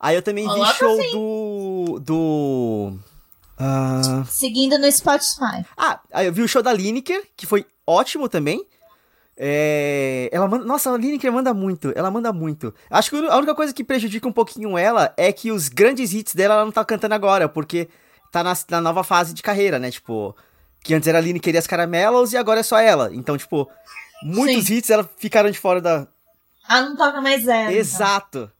Aí eu também vi Coloca show sim. do. Do. ah, Seguindo no Spotify. ah, aí eu vi o show da Lineker, que foi ótimo também. É, ela manda, nossa, a Lineker manda muito, ela manda muito. Acho que a única coisa que prejudica um pouquinho ela é que os grandes hits dela ela não tá cantando agora, porque tá na, na nova fase de carreira, né? Tipo, que antes era a Lineker e as Caramelos e agora é só ela. Então, tipo, muitos Sim. hits ela ficaram de fora da. Ah, não toca mais ela. então.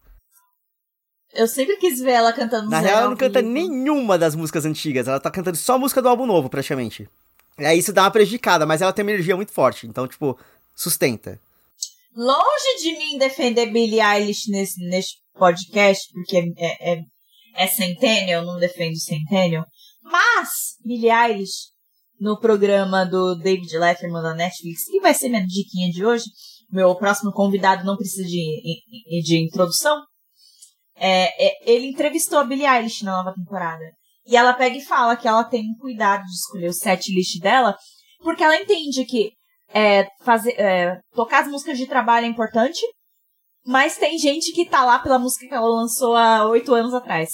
Eu sempre quis ver ela cantando Na real, ela não canta vivo. nenhuma das músicas antigas. Ela tá cantando só música do álbum novo, praticamente. E aí isso dá uma prejudicada, mas ela tem uma energia muito forte. Então, tipo, sustenta. Longe de mim defender Billie Eilish nesse, nesse podcast, porque é, é, é Centennial, não defendo Centennial. Mas, Billie Eilish, no programa do David Letterman da Netflix, que vai ser minha diquinha de hoje, meu próximo convidado não precisa de, de introdução, é, é, ele entrevistou a Billie Eilish na nova temporada. E ela pega e fala que ela tem cuidado de escolher o set list dela, porque ela entende que é, fazer, é, tocar as músicas de trabalho é importante, mas tem gente que tá lá pela música que ela lançou há oito anos atrás.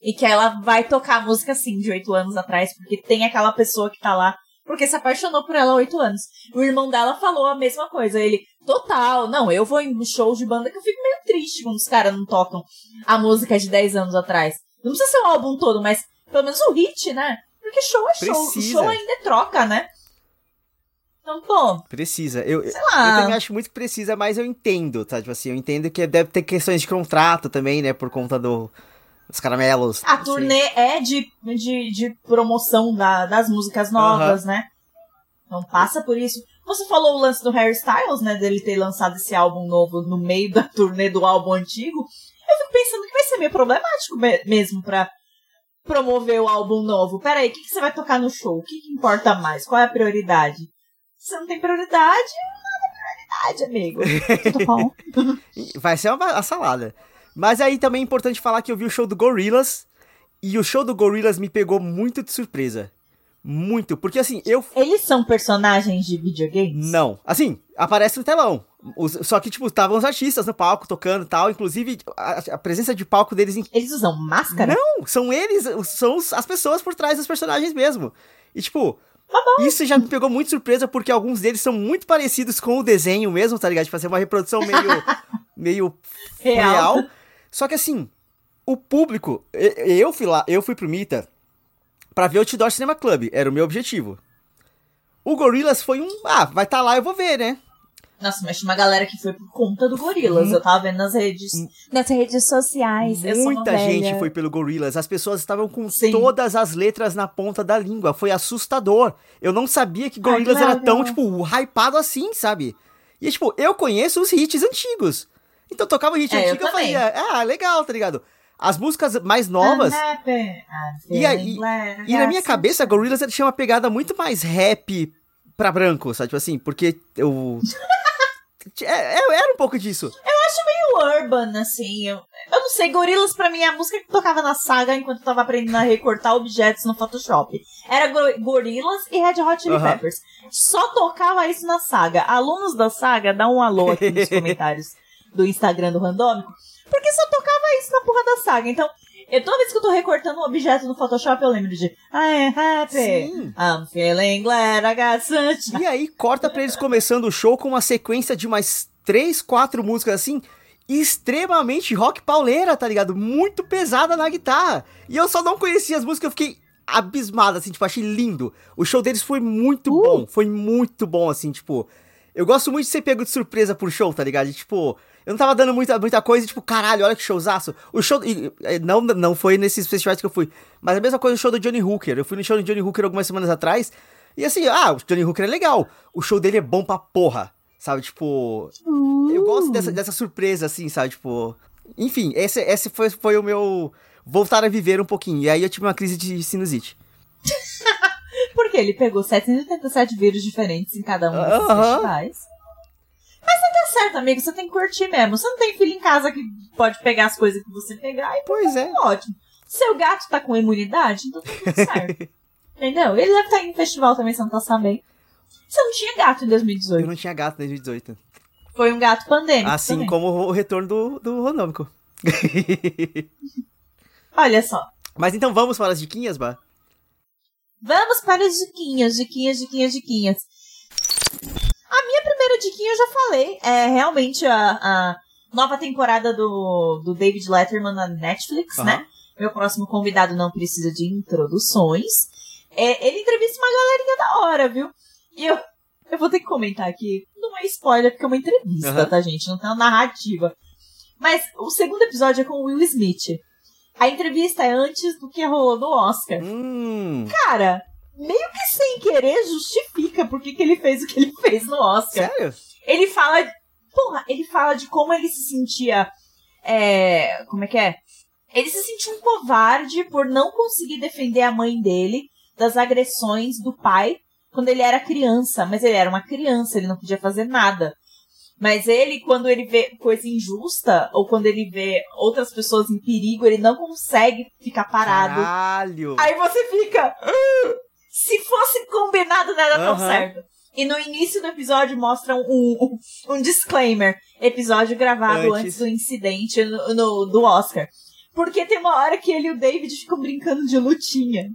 E que ela vai tocar a música assim de oito anos atrás, porque tem aquela pessoa que tá lá porque se apaixonou por ela há oito anos. O irmão dela falou a mesma coisa. Ele, total, não, eu vou em shows de banda que eu fico meio triste quando os caras não tocam a música de dez anos atrás. Não precisa ser o álbum todo, mas pelo menos o hit, né? Porque show é show. O show ainda é troca, né? Então, pô. Precisa. Eu, eu também acho muito que precisa, mas eu entendo, tá? Tipo assim, eu entendo que deve ter questões de contrato também, né? Por conta do, os caramelos. A turnê é de, de, de promoção da, das músicas novas, né? Então passa por isso. Você falou o lance do Harry Styles, né? Dele ter lançado esse álbum novo no meio da [laughs] turnê do álbum antigo. Eu fico pensando que vai ser meio problemático mesmo pra promover o álbum novo. Pera aí, o que, que você vai tocar no show? O que, que importa mais? Qual é a prioridade? Se você não tem prioridade, nada é prioridade, amigo. [laughs] [laughs] vai ser uma, uma salada. Mas aí também é importante falar que eu vi o show do Gorillaz e o show do Gorillaz me pegou muito de surpresa. Muito, porque assim, eu. Eles são personagens de videogames? Não. Assim, aparece no telão. Os, só que, tipo, estavam os artistas no palco tocando e tal. Inclusive, a, a, presença de palco deles. Eles usam máscara? Não, são eles, são as pessoas por trás dos personagens mesmo. E, tipo, Tá Isso já me pegou muito surpresa, porque alguns deles são muito parecidos com o desenho mesmo, tá ligado? De fazer uma reprodução meio, [laughs] meio real. real. Só que assim, o público, eu fui lá, eu fui pro Mita pra ver o Outdoor Cinema Club, era o meu objetivo. O Gorillaz foi um, ah, vai estar tá lá, eu vou ver, né? Nossa, mas tinha uma galera que foi por conta do Gorillaz. Hum, eu tava vendo nas redes, hum, nas redes sociais. Muita gente foi pelo Gorillaz. As pessoas estavam com Sim. todas as letras na ponta da língua. Foi assustador. Eu não sabia que Gorillaz Ai, era tão, tipo, hypado assim, sabe? E, tipo, eu conheço os hits antigos. Então tocava hit é, antigo, eu, eu fazia, ah, legal, tá ligado? As músicas mais novas. E, aí, e na minha cabeça, Gorillaz tinha uma pegada muito mais rap pra branco, sabe? Tipo assim, porque eu. [laughs] é, é, era um pouco disso. Eu acho meio urban, assim. Eu, eu não sei, Gorillaz pra mim é a música que tocava na saga enquanto eu tava aprendendo a recortar objetos no Photoshop. Era Gorillaz e Red Hot Chili Peppers. Só tocava isso na saga. Alunos da saga, dá um alô aqui nos [laughs] comentários do Instagram do Randômico, porque só tocava isso na porra da saga. Então, eu, toda vez que eu tô recortando um objeto no Photoshop, eu lembro de I am happy, Sim. I'm feeling glad I got sunshine. E aí, corta pra eles começando o show com uma sequência de mais três, quatro músicas assim, extremamente rock pauleira, tá ligado? Muito pesada na guitarra. E eu só não conhecia as músicas, eu fiquei abismado, assim, tipo, achei lindo. O show deles foi muito uh. bom, foi muito bom, assim, tipo... Eu gosto muito de ser pego de surpresa por show, tá ligado? E, tipo, eu não tava dando muita, muita coisa, tipo, caralho, olha que showzaço. O show. Não, não foi nesses festivais que eu fui. Mas a mesma coisa o show do Johnny Hooker. Eu fui no show do Johnny Hooker algumas semanas atrás. E assim, ah, o Johnny Hooker é legal. O show dele é bom pra porra. Sabe, tipo. Uh. Eu gosto dessa, dessa surpresa, assim, sabe? Tipo. Enfim, esse, esse foi, foi o meu. Voltar a viver um pouquinho. E aí eu tive uma crise de sinusite. [laughs] Porque ele pegou 787 vírus diferentes em cada um desses uh -huh. festivais. Tá certo, amigo. Você tem que curtir mesmo. Você não tem filho em casa que pode pegar as coisas que você pegar e pois é. ótimo. Seu gato tá com imunidade, então tá tudo certo. [laughs] Entendeu? Ele deve estar em festival também, você não tá sabendo. Você não tinha gato em 2018. Eu não tinha gato em 2018. Foi um gato pandêmico. Assim também. como o retorno do, do Ronômico. [laughs] [laughs] Olha só. Mas então vamos para as diquinhas, Bah? Vamos para as diquinhas, diquinhas, diquinhas, diquinhas. A minha primeira diquinha eu já falei. É realmente a, a nova temporada do, do David Letterman na Netflix, uhum. né? Meu próximo convidado não precisa de introduções. É, ele entrevista uma galerinha da hora, viu? E eu, eu vou ter que comentar aqui. Não é spoiler, porque é uma entrevista, uhum. tá, gente? Não tem uma narrativa. Mas o segundo episódio é com o Will Smith. A entrevista é antes do que rolou no Oscar. Hum. Cara, meio que sem querer justifica por que ele fez o que ele fez no Oscar. Sério? Ele fala. Porra, ele fala de como ele se sentia. É. Como é que é? Ele se sentia um covarde por não conseguir defender a mãe dele das agressões do pai quando ele era criança. Mas ele era uma criança, ele não podia fazer nada. Mas ele, quando ele vê coisa injusta, ou quando ele vê outras pessoas em perigo, ele não consegue ficar parado. Caralho! Aí você fica. Ah! Se fosse combinado, não era uhum. tão certo. E no início do episódio mostram um, um, um disclaimer. Episódio gravado antes, Antes. do incidente no, no- do Oscar. Porque tem uma hora que ele e o David ficam brincando de lutinha.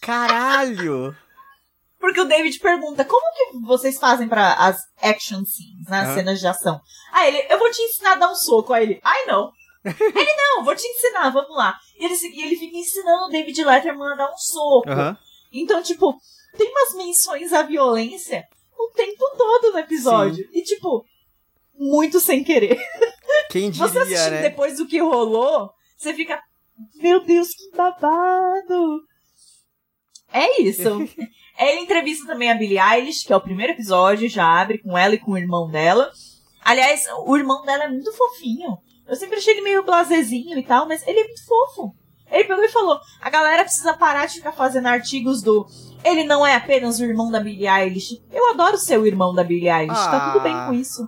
Caralho! Porque o David pergunta, como que vocês fazem pra as action scenes, né? As Aham. cenas de ação? Aí ele, eu vou te ensinar a dar um soco. Aí ele, ai não. [laughs] ele, não, vou te ensinar, vamos lá. E ele, e ele fica ensinando o David Letterman a dar um soco. Aham. Então, tipo, tem umas menções à violência o tempo todo no episódio. E, tipo, muito sem querer. Quem [laughs] Você diria, assistindo né? depois do que rolou, você fica, meu Deus, que babado. É isso. [laughs] Ele entrevista também a Billie Eilish, que é o primeiro episódio, já abre com ela e com o irmão dela. Aliás, o irmão dela é muito fofinho. Eu sempre achei ele meio blazezinho e tal, mas ele é muito fofo. Ele pegou e falou: a galera precisa parar de ficar fazendo artigos do. Ele não é apenas o irmão da Billie Eilish. Eu adoro ser o irmão da Billie Eilish, tá tudo bem Ah. com isso.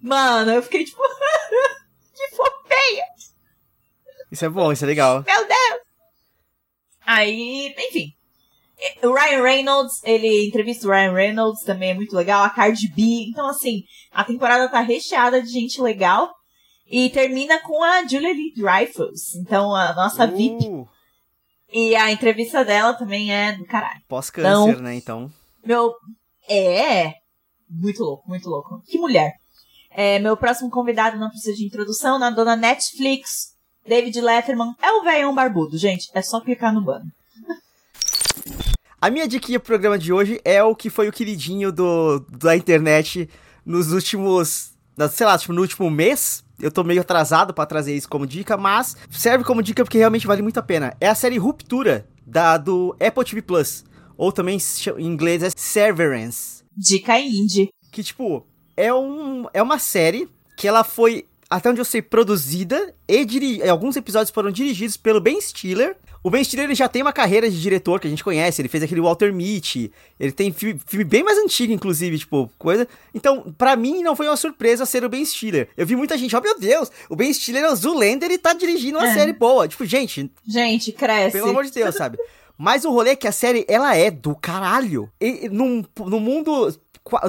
Mano, eu fiquei tipo. [laughs] que fofinha! Isso é bom, isso é legal. Meu Deus! Aí, enfim. O Ryan Reynolds, ele entrevista o Ryan Reynolds, também é muito legal. A Cardi B. Então, assim, a temporada tá recheada de gente legal. E termina com a Julia Lee Dreyfus. Então, a nossa VIP. Uh, E a entrevista dela também é do caralho. Pós-câncer, Não. né? Então. Meu. É. Muito louco, muito louco. Que mulher. É, meu próximo convidado não precisa de introdução, na dona Netflix. David Letterman é o velhão barbudo, gente. É só clicar no banner. A minha diquinha pro programa de hoje é o que foi o queridinho do, da internet nos últimos. Sei lá, tipo, no último mês. Eu tô meio atrasado pra trazer isso como dica, mas serve como dica porque realmente vale muito a pena. É a série Ruptura, da, do Apple TV Plus. Ou também em inglês é Severance. Dica indie. Que, tipo, é, um, é uma série que ela foi, até onde eu sei, produzida e diri alguns episódios foram dirigidos pelo Ben Stiller. O Ben Stiller ele já tem uma carreira de diretor que a gente conhece, ele fez aquele Walter Mitty, ele tem filme, filme bem mais antigo, inclusive, tipo, coisa. Então, pra mim, não foi uma surpresa ser o Ben Stiller. Eu vi muita gente, oh meu Deus, o Ben Stiller é o Zoolander e tá dirigindo uma É. série boa. Tipo, gente, Gente, cresce. pelo amor de Deus, sabe? Mas o rolê é que a série, ela é do caralho. E, num, num mundo,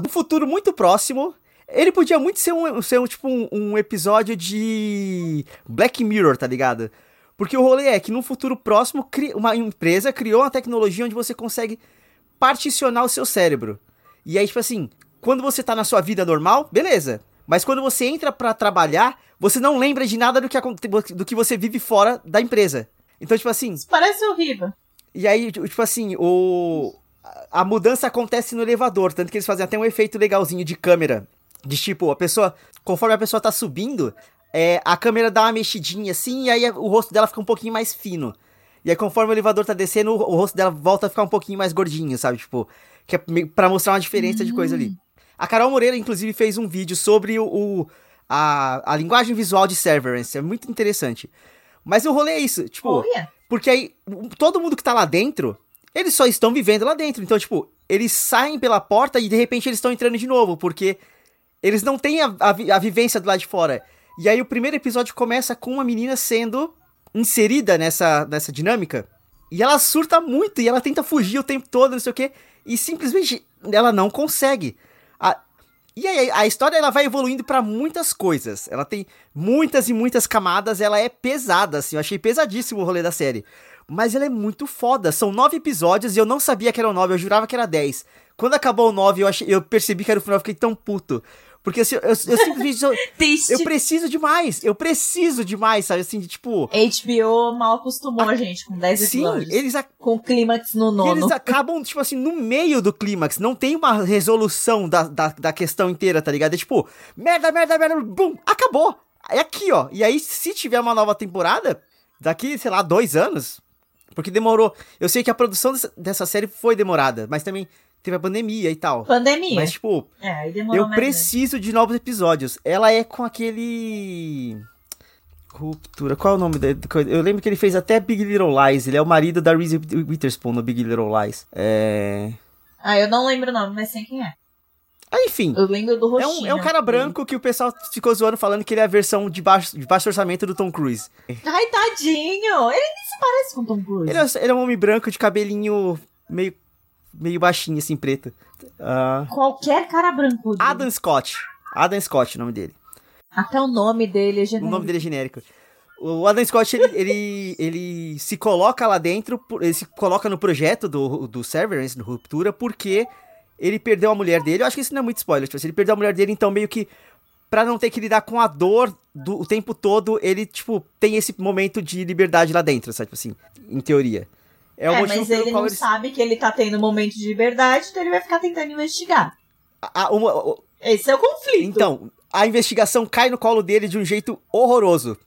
no futuro muito próximo, ele podia muito ser um, ser um tipo, um, um episódio de Black Mirror, tá ligado? Porque o rolê é que num futuro próximo, uma empresa criou uma tecnologia onde você consegue particionar o seu cérebro. E aí, tipo assim, quando você tá na sua vida normal, beleza. Mas quando você entra pra trabalhar, você não lembra de nada do que, do que você vive fora da empresa. Então, tipo assim, Isso parece horrível. e aí, tipo assim, o. A a mudança acontece no elevador, tanto que eles fazem até um efeito legalzinho de câmera. De tipo, a pessoa. Conforme a pessoa tá subindo, é, a câmera dá uma mexidinha assim, e aí o rosto dela fica um pouquinho mais fino. E aí, conforme o elevador tá descendo, o, o rosto dela volta a ficar um pouquinho mais gordinho, sabe? Tipo, que é pra mostrar uma diferença de coisa ali. A Carol Moreira, inclusive, fez um vídeo sobre o, o- a, a linguagem visual de Severance. É muito interessante. Mas o rolê é isso, tipo. Olha. Porque aí, todo mundo que tá lá dentro, eles só estão vivendo lá dentro. Então, tipo, eles saem pela porta e de repente eles estão entrando de novo, porque eles não têm a, a a vivência do lado de fora. E aí o primeiro episódio começa com uma menina sendo inserida nessa, nessa dinâmica. E ela surta muito e ela tenta fugir o tempo todo, não sei o quê. E simplesmente ela não consegue. A- e aí, a história ela vai evoluindo pra muitas coisas. Ela tem muitas e muitas camadas. Ela é pesada, assim. Eu achei pesadíssimo o rolê da série. Mas ela é muito foda. São nove episódios e eu não sabia que eram nove. Eu jurava que era dez. Quando acabou o nove, eu, achei, eu percebi que era o final. Eu fiquei tão puto. Porque assim, eu, eu simplesmente. [laughs] eu, Triste. eu preciso demais. Eu preciso demais, sabe? Assim, de tipo. HBO mal acostumou a gente com 10 Sim, episódios. eles, Com clímax no e nono. eles acabam, tipo assim, no meio do clímax. Não tem uma resolução da, da, da questão inteira, tá ligado? É tipo, merda, merda, merda, bum, acabou. É aqui, ó. E aí, se tiver uma nova temporada, daqui, sei lá, dois anos. Porque demorou. Eu sei que a produção dessa, dessa série foi demorada, mas também teve a pandemia e tal. Pandemia. Mas, tipo, É, eu preciso de novos episódios. Ela é com aquele. Ruptura. Qual é o nome da? Eu lembro que ele fez até Big Little Lies. Ele é o marido da Reese Witherspoon no Big Little Lies. É. Ah, eu não lembro o nome, mas sei quem é. Ah, enfim. Eu lembro do É roxinho. um, é um cara branco que o pessoal ficou zoando falando que ele é a versão de baixo, de baixo orçamento do Tom Cruise. Ai, tadinho! Ele nem se parece com Tom Cruise. Ele é, ele é um homem branco de cabelinho meio meio baixinho, assim, preta. Uh, Qualquer cara branco. Adam Scott. Adam Scott, o nome dele. Até o nome dele é genérico. O nome dele é genérico. O Adam Scott, ele, ele, ele, se coloca lá dentro, ele se coloca no projeto do, do Severance, do Ruptura, porque ele perdeu a mulher dele. Eu acho que isso não é muito spoiler. Tipo, ele perdeu a mulher dele, então meio que para não ter que lidar com a dor do o tempo todo, ele, tipo, tem esse momento de liberdade lá dentro, sabe? Tipo assim, em teoria. É, é mas ele não ele... sabe que ele tá tendo um momento de liberdade, então ele vai ficar tentando investigar. A, uma, Esse é o conflito. Então, a investigação cai no colo dele de um jeito horroroso.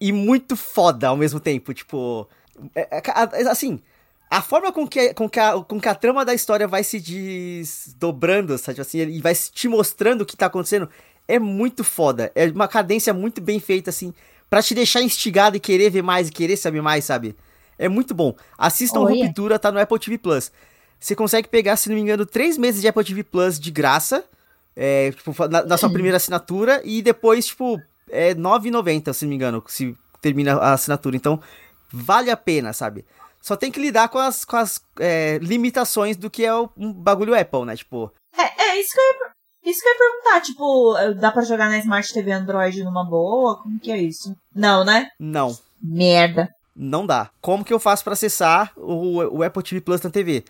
E muito foda ao mesmo tempo. Tipo. É, é, assim, a forma com que, com, que a, com que a trama da história vai se desdobrando, sabe? Assim, e vai te mostrando o que tá acontecendo é muito foda. É uma cadência muito bem feita, assim, para te deixar instigado e querer ver mais e querer saber mais, sabe? É muito bom. Assistam oh, Ruptura, tá no Apple TV Plus. Você consegue pegar, se não me engano, três meses de Apple TV Plus de graça é, tipo, na, na, sua primeira assinatura e depois, tipo, é R$ 9,90, se não me engano, se termina a assinatura. Então, vale a pena, sabe? Só tem que lidar com as, com as é, limitações do que é o um bagulho Apple, né? Tipo. É, é isso que eu ia, isso que eu ia perguntar, tipo, dá pra jogar na Smart TV Android numa boa? Como que é isso? Não, né? Não. Merda. Não dá. Como que eu faço para acessar o, o Apple TV Plus na TV?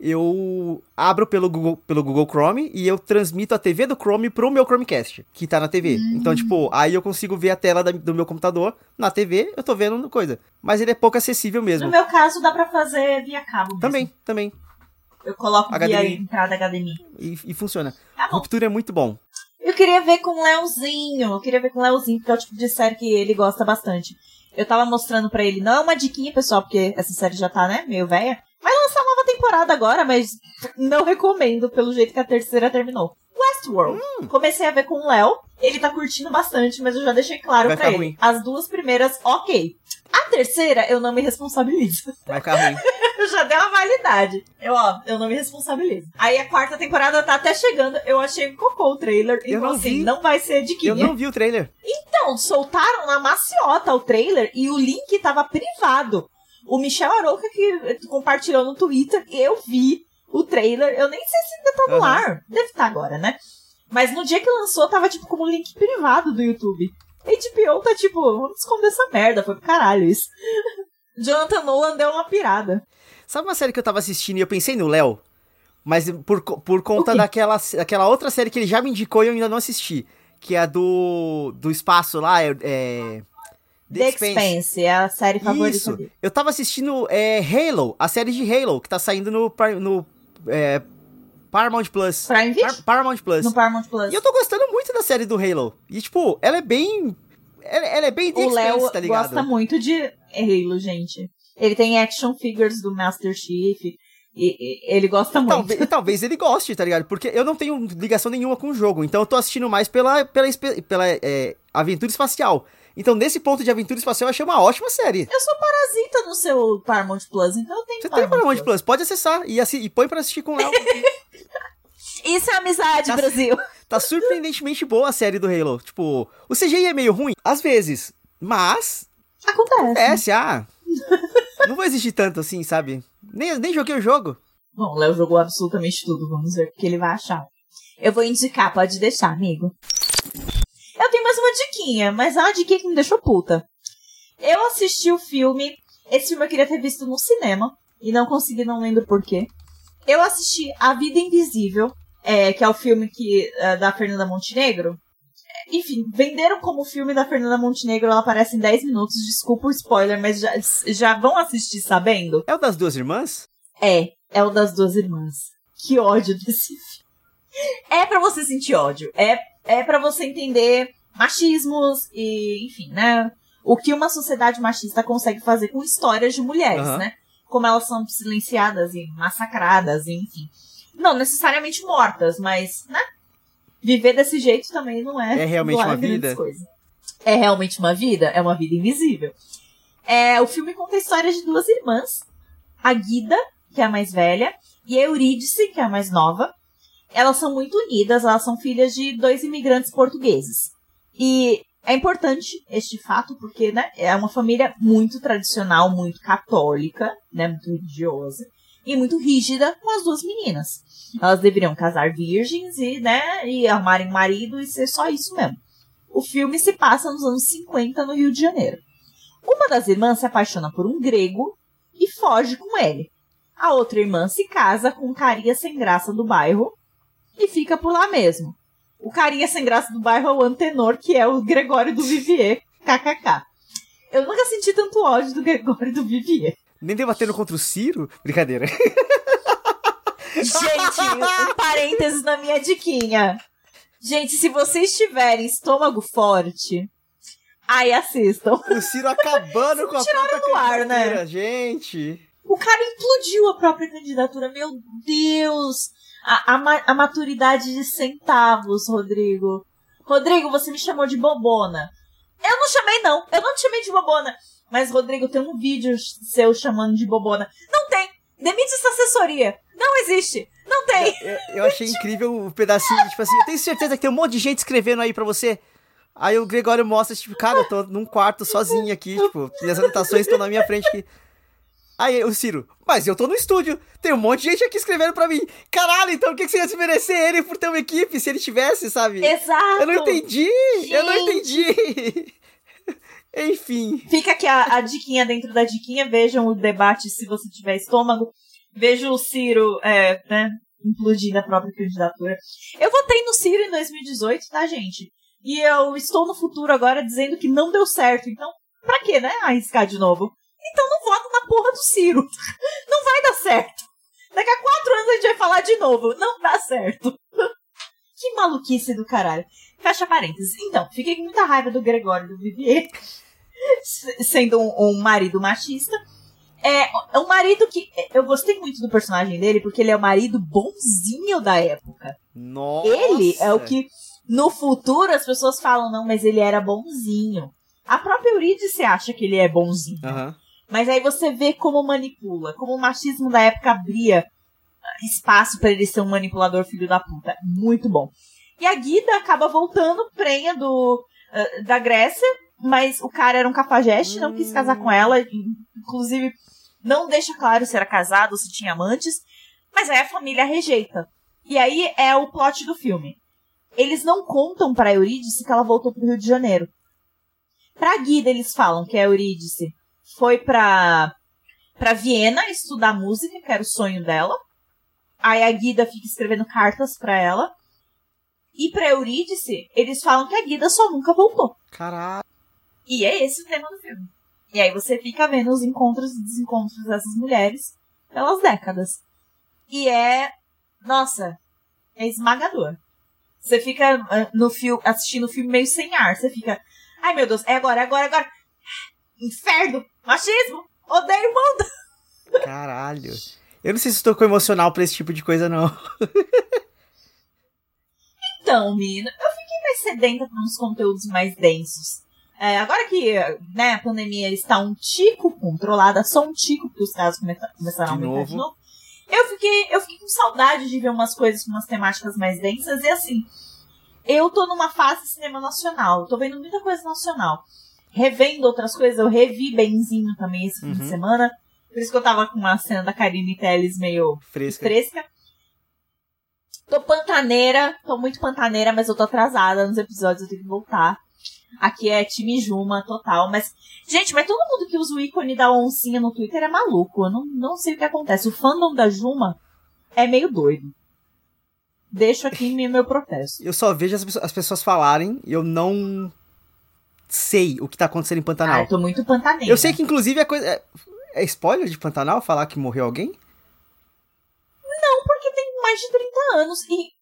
eu abro pelo Google, pelo Google Chrome e eu transmito a TV do Chrome pro meu Chromecast, que tá na TV. Hum. Então, tipo, aí eu consigo ver a tela da, do meu computador na TV, eu tô vendo coisa. Mas ele é pouco acessível mesmo. No meu caso, dá pra fazer via cabo mesmo. Também, também. Eu coloco HDMI. via entrada HDMI. E, e funciona. Tá Ruptura é muito bom. Eu queria ver com o Leozinho. Eu queria ver com o Leozinho, porque é o tipo de série que ele gosta bastante. Eu tava mostrando pra ele, não é uma diquinha, pessoal, porque essa série já tá, né, meio velha. Vai lançar nova temporada agora, mas não recomendo pelo jeito que a terceira terminou. Westworld. Hum. Comecei a ver com o Léo. Ele tá curtindo bastante, mas eu já deixei claro Vai pra ele. Ruim. As duas primeiras, ok. A terceira, eu não me responsabilizo. Vai ficar ruim. [laughs] eu já dei uma validade. Eu, ó, eu não me responsabilizo. Aí a quarta temporada tá até chegando. Eu achei cocô o trailer. Eu então, não assim, vi. não vai ser de Eu não vi o trailer. Então, soltaram na maciota o trailer e o link tava privado. O Michel Aroca que compartilhou no Twitter, eu vi o trailer. Eu nem sei se ainda tá no uhum. ar. Deve estar tá agora, né? Mas no dia que lançou, tava tipo como link privado do YouTube. HBO tá tipo, vamos esconder essa merda, foi pro caralho isso. [laughs] Jonathan Nolan deu uma pirada. Sabe uma série que eu tava assistindo e eu pensei no Léo? Mas por, por conta daquela, daquela outra série que ele já me indicou e eu ainda não assisti. Que é a do, do espaço lá, é... é The, The Expanse. Expanse. é a série favorita Isso. Dele. Eu tava assistindo é, Halo, a série de Halo, que tá saindo no, no é, Paramount Plus. Prime Par Paramount Plus. No Paramount Plus. E eu tô gostando muito da série do Halo. E, tipo, ela é bem... Ela, ela é bem The o Léo tá ligado? gosta muito de Halo, gente. Ele tem action figures do Master Chief. E, e, ele gosta muito. Talvez, talvez, ele goste, tá ligado? Porque eu não tenho ligação nenhuma com o jogo. Então eu tô assistindo mais pela, pela, pela é, aventura espacial. Então, nesse ponto de aventura espacial, eu achei uma ótima série. Eu sou parasita no seu Paramount Plus, então eu tenho Você Paramount tem Paramount Plus. Plus. Pode acessar e, assim, e põe pra assistir com o Léo. [laughs] Isso é amizade, tá, Brasil. Tá surpreendentemente boa a série do Halo. Tipo, o CGI é meio ruim, às vezes, mas... Acontece. Acontece, ah. [laughs] não vou exigir tanto assim, sabe? Nem, nem joguei o jogo. Bom, o Léo jogou absolutamente tudo, vamos ver o que ele vai achar. Eu vou indicar, pode deixar, amigo. Eu tenho mais uma diquinha, mas é uma diquinha que me deixou puta. Eu assisti o filme. Esse filme eu queria ter visto no cinema. E não consegui, não lembro porquê. Eu assisti A Vida Invisível, é, que é o filme que, é, da Fernanda Montenegro. Enfim, venderam como filme da Fernanda Montenegro, ela aparece em 10 minutos. Desculpa o spoiler, mas já, já vão assistir sabendo? É o das duas irmãs? É, é o das duas irmãs. Que ódio desse filme. É para você sentir ódio. É é para você entender machismos e, enfim, né? O que uma sociedade machista consegue fazer com histórias de mulheres, uhum. né? Como elas são silenciadas e massacradas, e, enfim. Não necessariamente mortas, mas, né? Viver desse jeito também não é. É realmente uma vida? Coisa. É realmente uma vida? É uma vida invisível. É, o filme conta a história de duas irmãs. A Guida, que é a mais velha, e a Eurídice, que é a mais nova elas são muito unidas, elas são filhas de dois imigrantes portugueses. E é importante este fato porque, né, é uma família muito tradicional, muito católica, né, muito religiosa. e muito rígida com as duas meninas. Elas deveriam casar virgens e, né, e armarem marido e ser só isso mesmo. O filme se passa nos anos 50 no Rio de Janeiro. Uma das irmãs se apaixona por um grego e foge com ele. A outra irmã se casa com um carinha sem graça do bairro e fica por lá mesmo. O carinha sem graça do bairro é o antenor, que é o Gregório do Vivier, kkk. Eu nunca senti tanto ódio do Gregório do Vivier. Nem debatendo contra o Ciro? Brincadeira. [laughs] Gente, um parênteses na minha diquinha. Gente, se vocês tiverem estômago forte, aí assistam. O Ciro acabando com a Tiraram do ar, né? gente. O cara implodiu a própria candidatura, meu Deus! A, a, ma- a maturidade de centavos, Rodrigo. Rodrigo, você me chamou de bobona. Eu não chamei, não. Eu não te chamei de bobona. Mas, Rodrigo, tem um vídeo seu chamando de bobona. Não tem! Demite essa assessoria! Não existe! Não tem! Eu, eu achei [laughs] incrível o pedacinho, tipo assim, eu tenho certeza que tem um monte de gente escrevendo aí pra você. Aí o Gregório mostra, tipo, cara, eu tô num quarto sozinho aqui, tipo, minhas anotações estão na minha frente aqui. Aí o Ciro, mas eu tô no estúdio, tem um monte de gente aqui escrevendo pra mim. Caralho, então o que, que você ia desmerecer ele por ter uma equipe, se ele tivesse, sabe? Exato! Eu não entendi! Eu não entendi! [laughs] Enfim. Fica aqui a, a diquinha dentro da diquinha. Vejam o debate se você tiver estômago. Veja o Ciro, é, né, implodindo a própria candidatura. Eu votei no Ciro em 2018, tá, gente? E eu estou no futuro agora dizendo que não deu certo. Então, pra que, né, arriscar de novo? Então não vota na porra do Ciro. [laughs] Não vai dar certo. Daqui a quatro anos a gente vai falar de novo. Não dá certo. [laughs] Que maluquice do caralho. Fecha parênteses. Então, fiquei com muita raiva do Gregório do Vivier, [laughs] sendo um, um marido machista. É é um marido que. Eu gostei muito do personagem dele, porque ele é o marido bonzinho da época. Nossa. Ele é o que. No futuro as pessoas falam, não, mas ele era bonzinho. A própria Eurídice acha que ele é bonzinho. Aham. Mas aí você vê como manipula, como o machismo da época abria espaço pra ele ser um manipulador filho da puta. Muito bom. E a Guida acaba voltando prenha do, eh, da Grécia, mas o cara era um cafajeste, não quis casar com ela, in- inclusive não deixa claro se era casado ou se tinha amantes, mas aí a família rejeita. E aí é o plot do filme. Eles não contam pra Eurídice que ela voltou pro Rio de Janeiro. Pra Guida eles falam que a Eurídice foi pra, pra Viena estudar música, que era o sonho dela. Aí a Guida fica escrevendo cartas pra ela. E pra Eurídice, eles falam que a Guida só nunca voltou. Caralho. E é esse o tema do filme. E aí você fica vendo os encontros e desencontros dessas mulheres pelas décadas. E é. Nossa, é esmagador. Você fica ah, no filme, assistindo o filme meio sem ar. Você fica. Ai meu Deus, é agora, é agora, é agora. [gasps] Inferno! Machismo! Odeio o mundo! [laughs] Caralho. Eu não sei se estou com emocional pra esse tipo de coisa, não. Então, mina, eu fiquei mais sedenta por uns conteúdos mais densos. É, agora que né, a pandemia está um tico controlada, só um tico, porque os casos come- começaram a aumentar de novo. Eu fiquei, eu fiquei com saudade de ver umas coisas com umas temáticas mais densas. E assim, eu tô numa fase de cinema nacional. Tô vendo muita coisa nacional. Revendo outras coisas, eu revi Benzinho também esse fim de Uhum. semana. Por isso que eu tava com uma cena da Karine Telles meio Fresca. fresca. Tô pantaneira, tô muito pantaneira, mas eu tô atrasada nos episódios, eu tenho que voltar. Aqui é time Juma total, mas. Gente, mas todo mundo que usa o ícone da oncinha no Twitter é maluco. Eu não, não sei o que acontece. O fandom da Juma é meio doido. Deixo aqui meu, meu protesto. Eu só vejo as, pessoas- as pessoas falarem e eu não sei o que tá acontecendo em Ah, Pantanal. eu tô muito pantaneira. eu sei que, inclusive, é coisa. É, é spoiler de Pantanal falar que morreu alguém? Não, porque tem mais de 30 anos. E.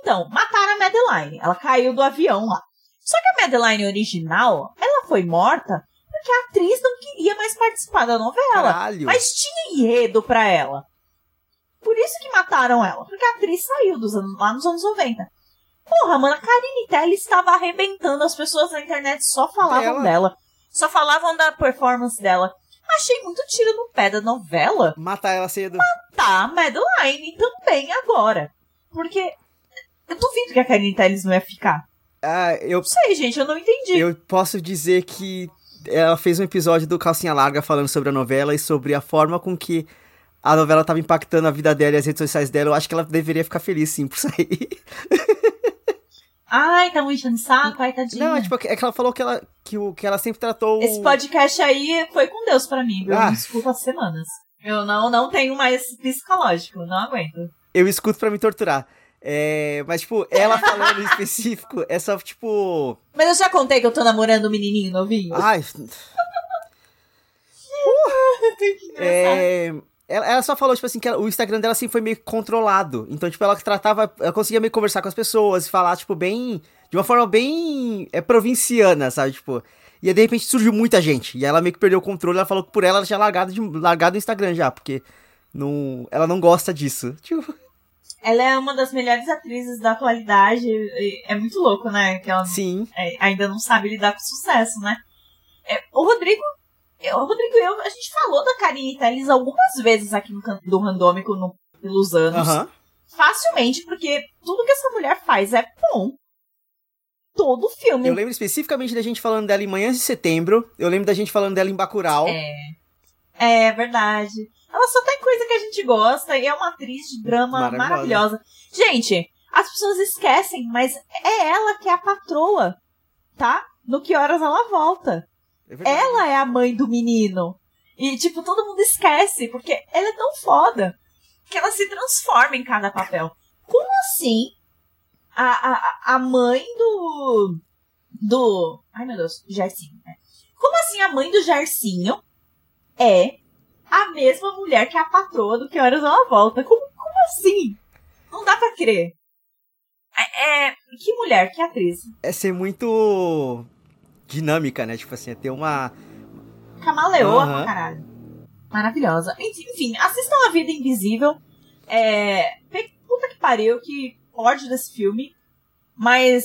Então, mataram a Madeline. Ela caiu do avião lá. Só que a Madeline original, ela foi morta porque a atriz não queria mais participar da novela. Caralho. Mas tinha enredo pra ela. Por isso que mataram ela. Porque a atriz saiu dos anos, lá nos anos 90. Porra, mano, a Karine Telles estava arrebentando. As pessoas na internet só falavam Dela. dela. Só falavam da performance dela. Achei muito tiro no pé da novela. Matar ela cedo. Tá, Madeline também agora. Porque eu duvido que a Karine Telles não ia ficar. Ah, eu, Não sei, gente, eu não entendi. eu posso dizer que ela fez um episódio do Calcinha Larga falando sobre a novela e sobre a forma com que a novela tava impactando a vida dela e as redes sociais dela, eu acho que ela deveria ficar feliz sim por sair. [laughs] Ai, tá muito enchendo o saco, ai, tadinha. Não, é tipo, é que ela falou que ela, que, o, que ela sempre tratou. Esse podcast aí foi com Deus pra mim, viu? Ah. Me escuto há semanas. Eu não, não tenho mais psicológico, não aguento. Eu escuto pra me torturar. É, mas, tipo, ela falando em específico, é só, tipo. Mas eu já contei que eu tô namorando um menininho novinho. Ai. que [laughs] engraçado. É, ela, ela só falou, tipo assim, que ela- o Instagram dela assim foi meio controlado. Então, tipo, ela tratava. Ela conseguia meio conversar com as pessoas, falar, tipo, bem. De uma forma bem é, provinciana, sabe? Tipo. E aí, de repente, surgiu muita gente. E ela meio que perdeu o controle. Ela falou que por ela ela tinha largado, de, largado o Instagram já, porque não, ela não gosta disso. [laughs] Tipo, Ela é uma das melhores atrizes da atualidade. É muito louco, né? Que ela sim. é, ainda não sabe lidar com sucesso, né? É, o Rodrigo. eu- O Rodrigo e eu, a gente falou da Karine Telles algumas vezes aqui no canto do Randômico no, pelos anos. Facilmente, porque tudo que essa mulher faz é bom. Todo filme. Eu lembro especificamente da gente falando dela em Manhãs de Setembro. Eu lembro da gente falando dela em Bacurau. É. É verdade. Ela só tem coisa que a gente gosta e é uma atriz de drama Maravilhosa. maravilhosa. Gente, as pessoas esquecem, mas é ela que é a patroa, tá? No que horas ela volta. É. Ela é a mãe do menino. E, tipo, todo mundo esquece, porque ela é tão foda que ela se transforma em cada papel. Como assim a, a, a mãe do. Do. Ai, meu Deus, Jarcinho, né? Como assim a mãe do Jarcinho é a mesma mulher que é a patroa do Que Horas Ela Volta? Como, como assim? Não dá pra crer. É, é- que mulher, que atriz. É ser muito dinâmica, né? Tipo assim, é ter uma. Camaleoa Aham. pra caralho. Maravilhosa. Enfim, assistam A Vida Invisível. É. Puta que pariu, que ódio desse filme. Mas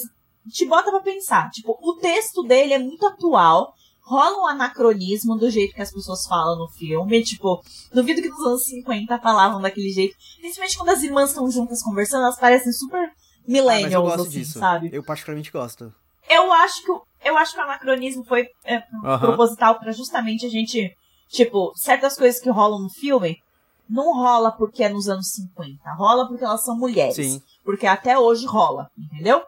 te bota pra pensar. Tipo, o texto dele é muito atual. Rola um anacronismo do jeito que as pessoas falam no filme. Tipo, duvido que nos anos 50 falavam daquele jeito. Principalmente quando as irmãs estão juntas conversando, elas parecem super Ah, mas eu millennials, gosto assim, disso. sabe? Eu particularmente gosto. Eu acho que o, eu acho que o anacronismo foi é, proposital pra justamente a gente, tipo, certas coisas que rolam no filme não rola porque é nos anos 50, rola porque elas são mulheres. Sim. Porque até hoje rola, entendeu?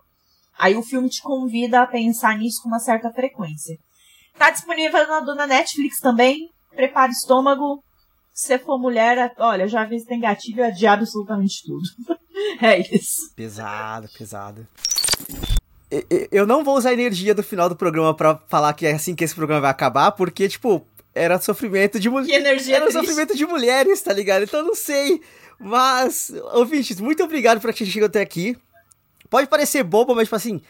Aí o filme te convida a pensar nisso com uma certa frequência. Tá disponível na, na Netflix também. Prepare o estômago. Se for mulher, olha, já vi se tem gatilho, é de absolutamente tudo. [laughs] é isso. Pesado, pesado. Eu não vou usar a energia do final do programa pra falar que é assim que esse programa vai acabar, porque, tipo, era sofrimento de Que mulher. energia Era triste. sofrimento de mulheres, tá ligado? Então não sei. Mas, ouvintes, muito obrigado por quem chegou até aqui. Pode parecer bobo, mas, tipo assim,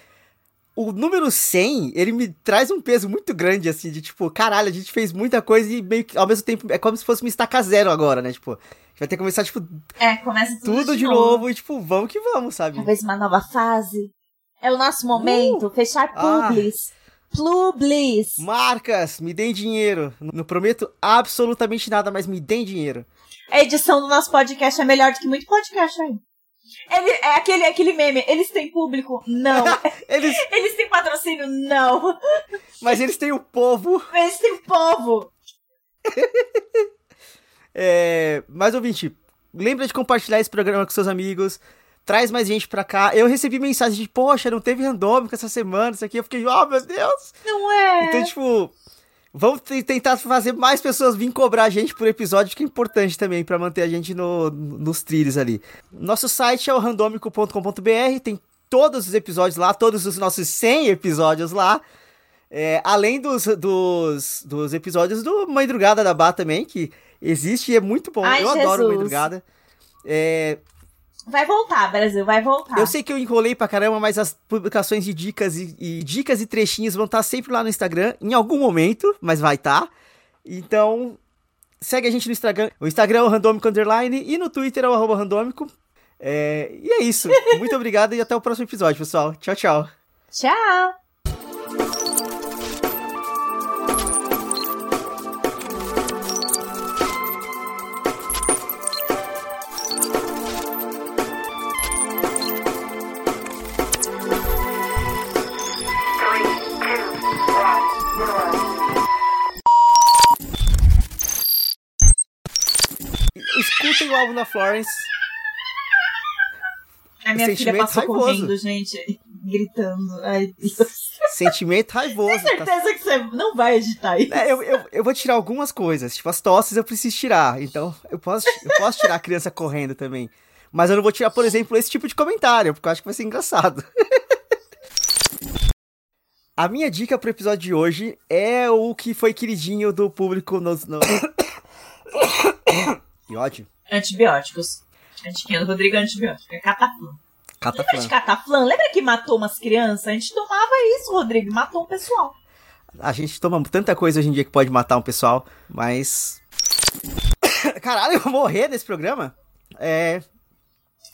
o número 100, ele me traz um peso muito grande, assim, de tipo, caralho, a gente fez muita coisa e meio que, ao mesmo tempo, é como se fosse uma estaca zero agora, né? Tipo, a gente vai ter que começar, tipo, É, começa tudo, tudo de novo e, tipo, vamos que vamos, sabe? Talvez uma nova fase. É o nosso momento. fechar Ah. publis. Publis. Marcas, me deem dinheiro. Não prometo absolutamente nada, mas me deem dinheiro. A edição do nosso podcast é melhor do que muito podcast aí. Ele, é aquele, aquele meme. Eles têm público? Não. [laughs] Eles, [laughs] Eles têm patrocínio? Não. mas eles têm o povo. [laughs] Eles têm povo. É, mas, ouvinte, lembra de compartilhar esse programa com seus amigos. Traz mais gente pra cá. Eu recebi mensagem de, poxa, não teve randômico essa semana, isso aqui. Eu fiquei, oh, meu Deus. Não é? Então, tipo, vamos te- tentar fazer mais pessoas virem cobrar a gente por episódio, que é importante também pra manter a gente no- nos trilhos ali. Nosso site é o randomico.com.br, tem todos os episódios lá, todos os nossos 100 episódios lá. É, além dos, dos, dos episódios do Mãe Drugada da Bá também, que existe e é muito bom. Ai, eu adoro Jesus. Drugada. É, Vai voltar, Brasil. Vai voltar. eu sei que eu enrolei pra caramba, mas as publicações de dicas e, e dicas e trechinhos vão estar sempre lá no Instagram, em algum momento, mas vai estar. Então, segue a gente no Instagram. O Instagram é o Randômico Underline e no Twitter é o arroba Randômico. É, e é isso. [laughs] Muito obrigado e até o próximo episódio, pessoal. Tchau, tchau. Tchau. O álbum da Florence. A minha filha passou raivoso. correndo, gente, gritando. Ai. Sentimento raivoso. Tenho tá certeza que você não vai editar isso. É, eu, eu, eu vou tirar algumas coisas. Tipo, as tosses eu preciso tirar. Então, eu posso, eu posso tirar a criança [laughs] correndo também. Mas eu não vou tirar, por exemplo, esse tipo de comentário, porque eu acho que vai ser engraçado. [laughs] A minha dica pro episódio de hoje é o que foi queridinho do público nos. No... [coughs] [coughs] Que ódio. Antibióticos. Antiquinho do Rodrigo é antibiótico. É cataflã. Lembra de Cataflã. cataflã? Lembra que matou umas crianças? A gente tomava isso, Rodrigo. Matou um pessoal. A gente toma tanta coisa hoje em dia que pode matar um pessoal, mas. [coughs] Caralho, eu vou morrer nesse programa? É.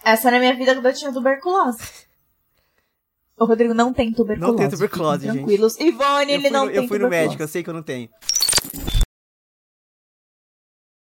Essa era a minha vida quando eu tinha tuberculose. O Rodrigo não tem tuberculose. Não tem tuberculose, gente. Tranquilos. Ivone, Eu ele não no, tem eu fui no médico, eu sei que eu não tenho.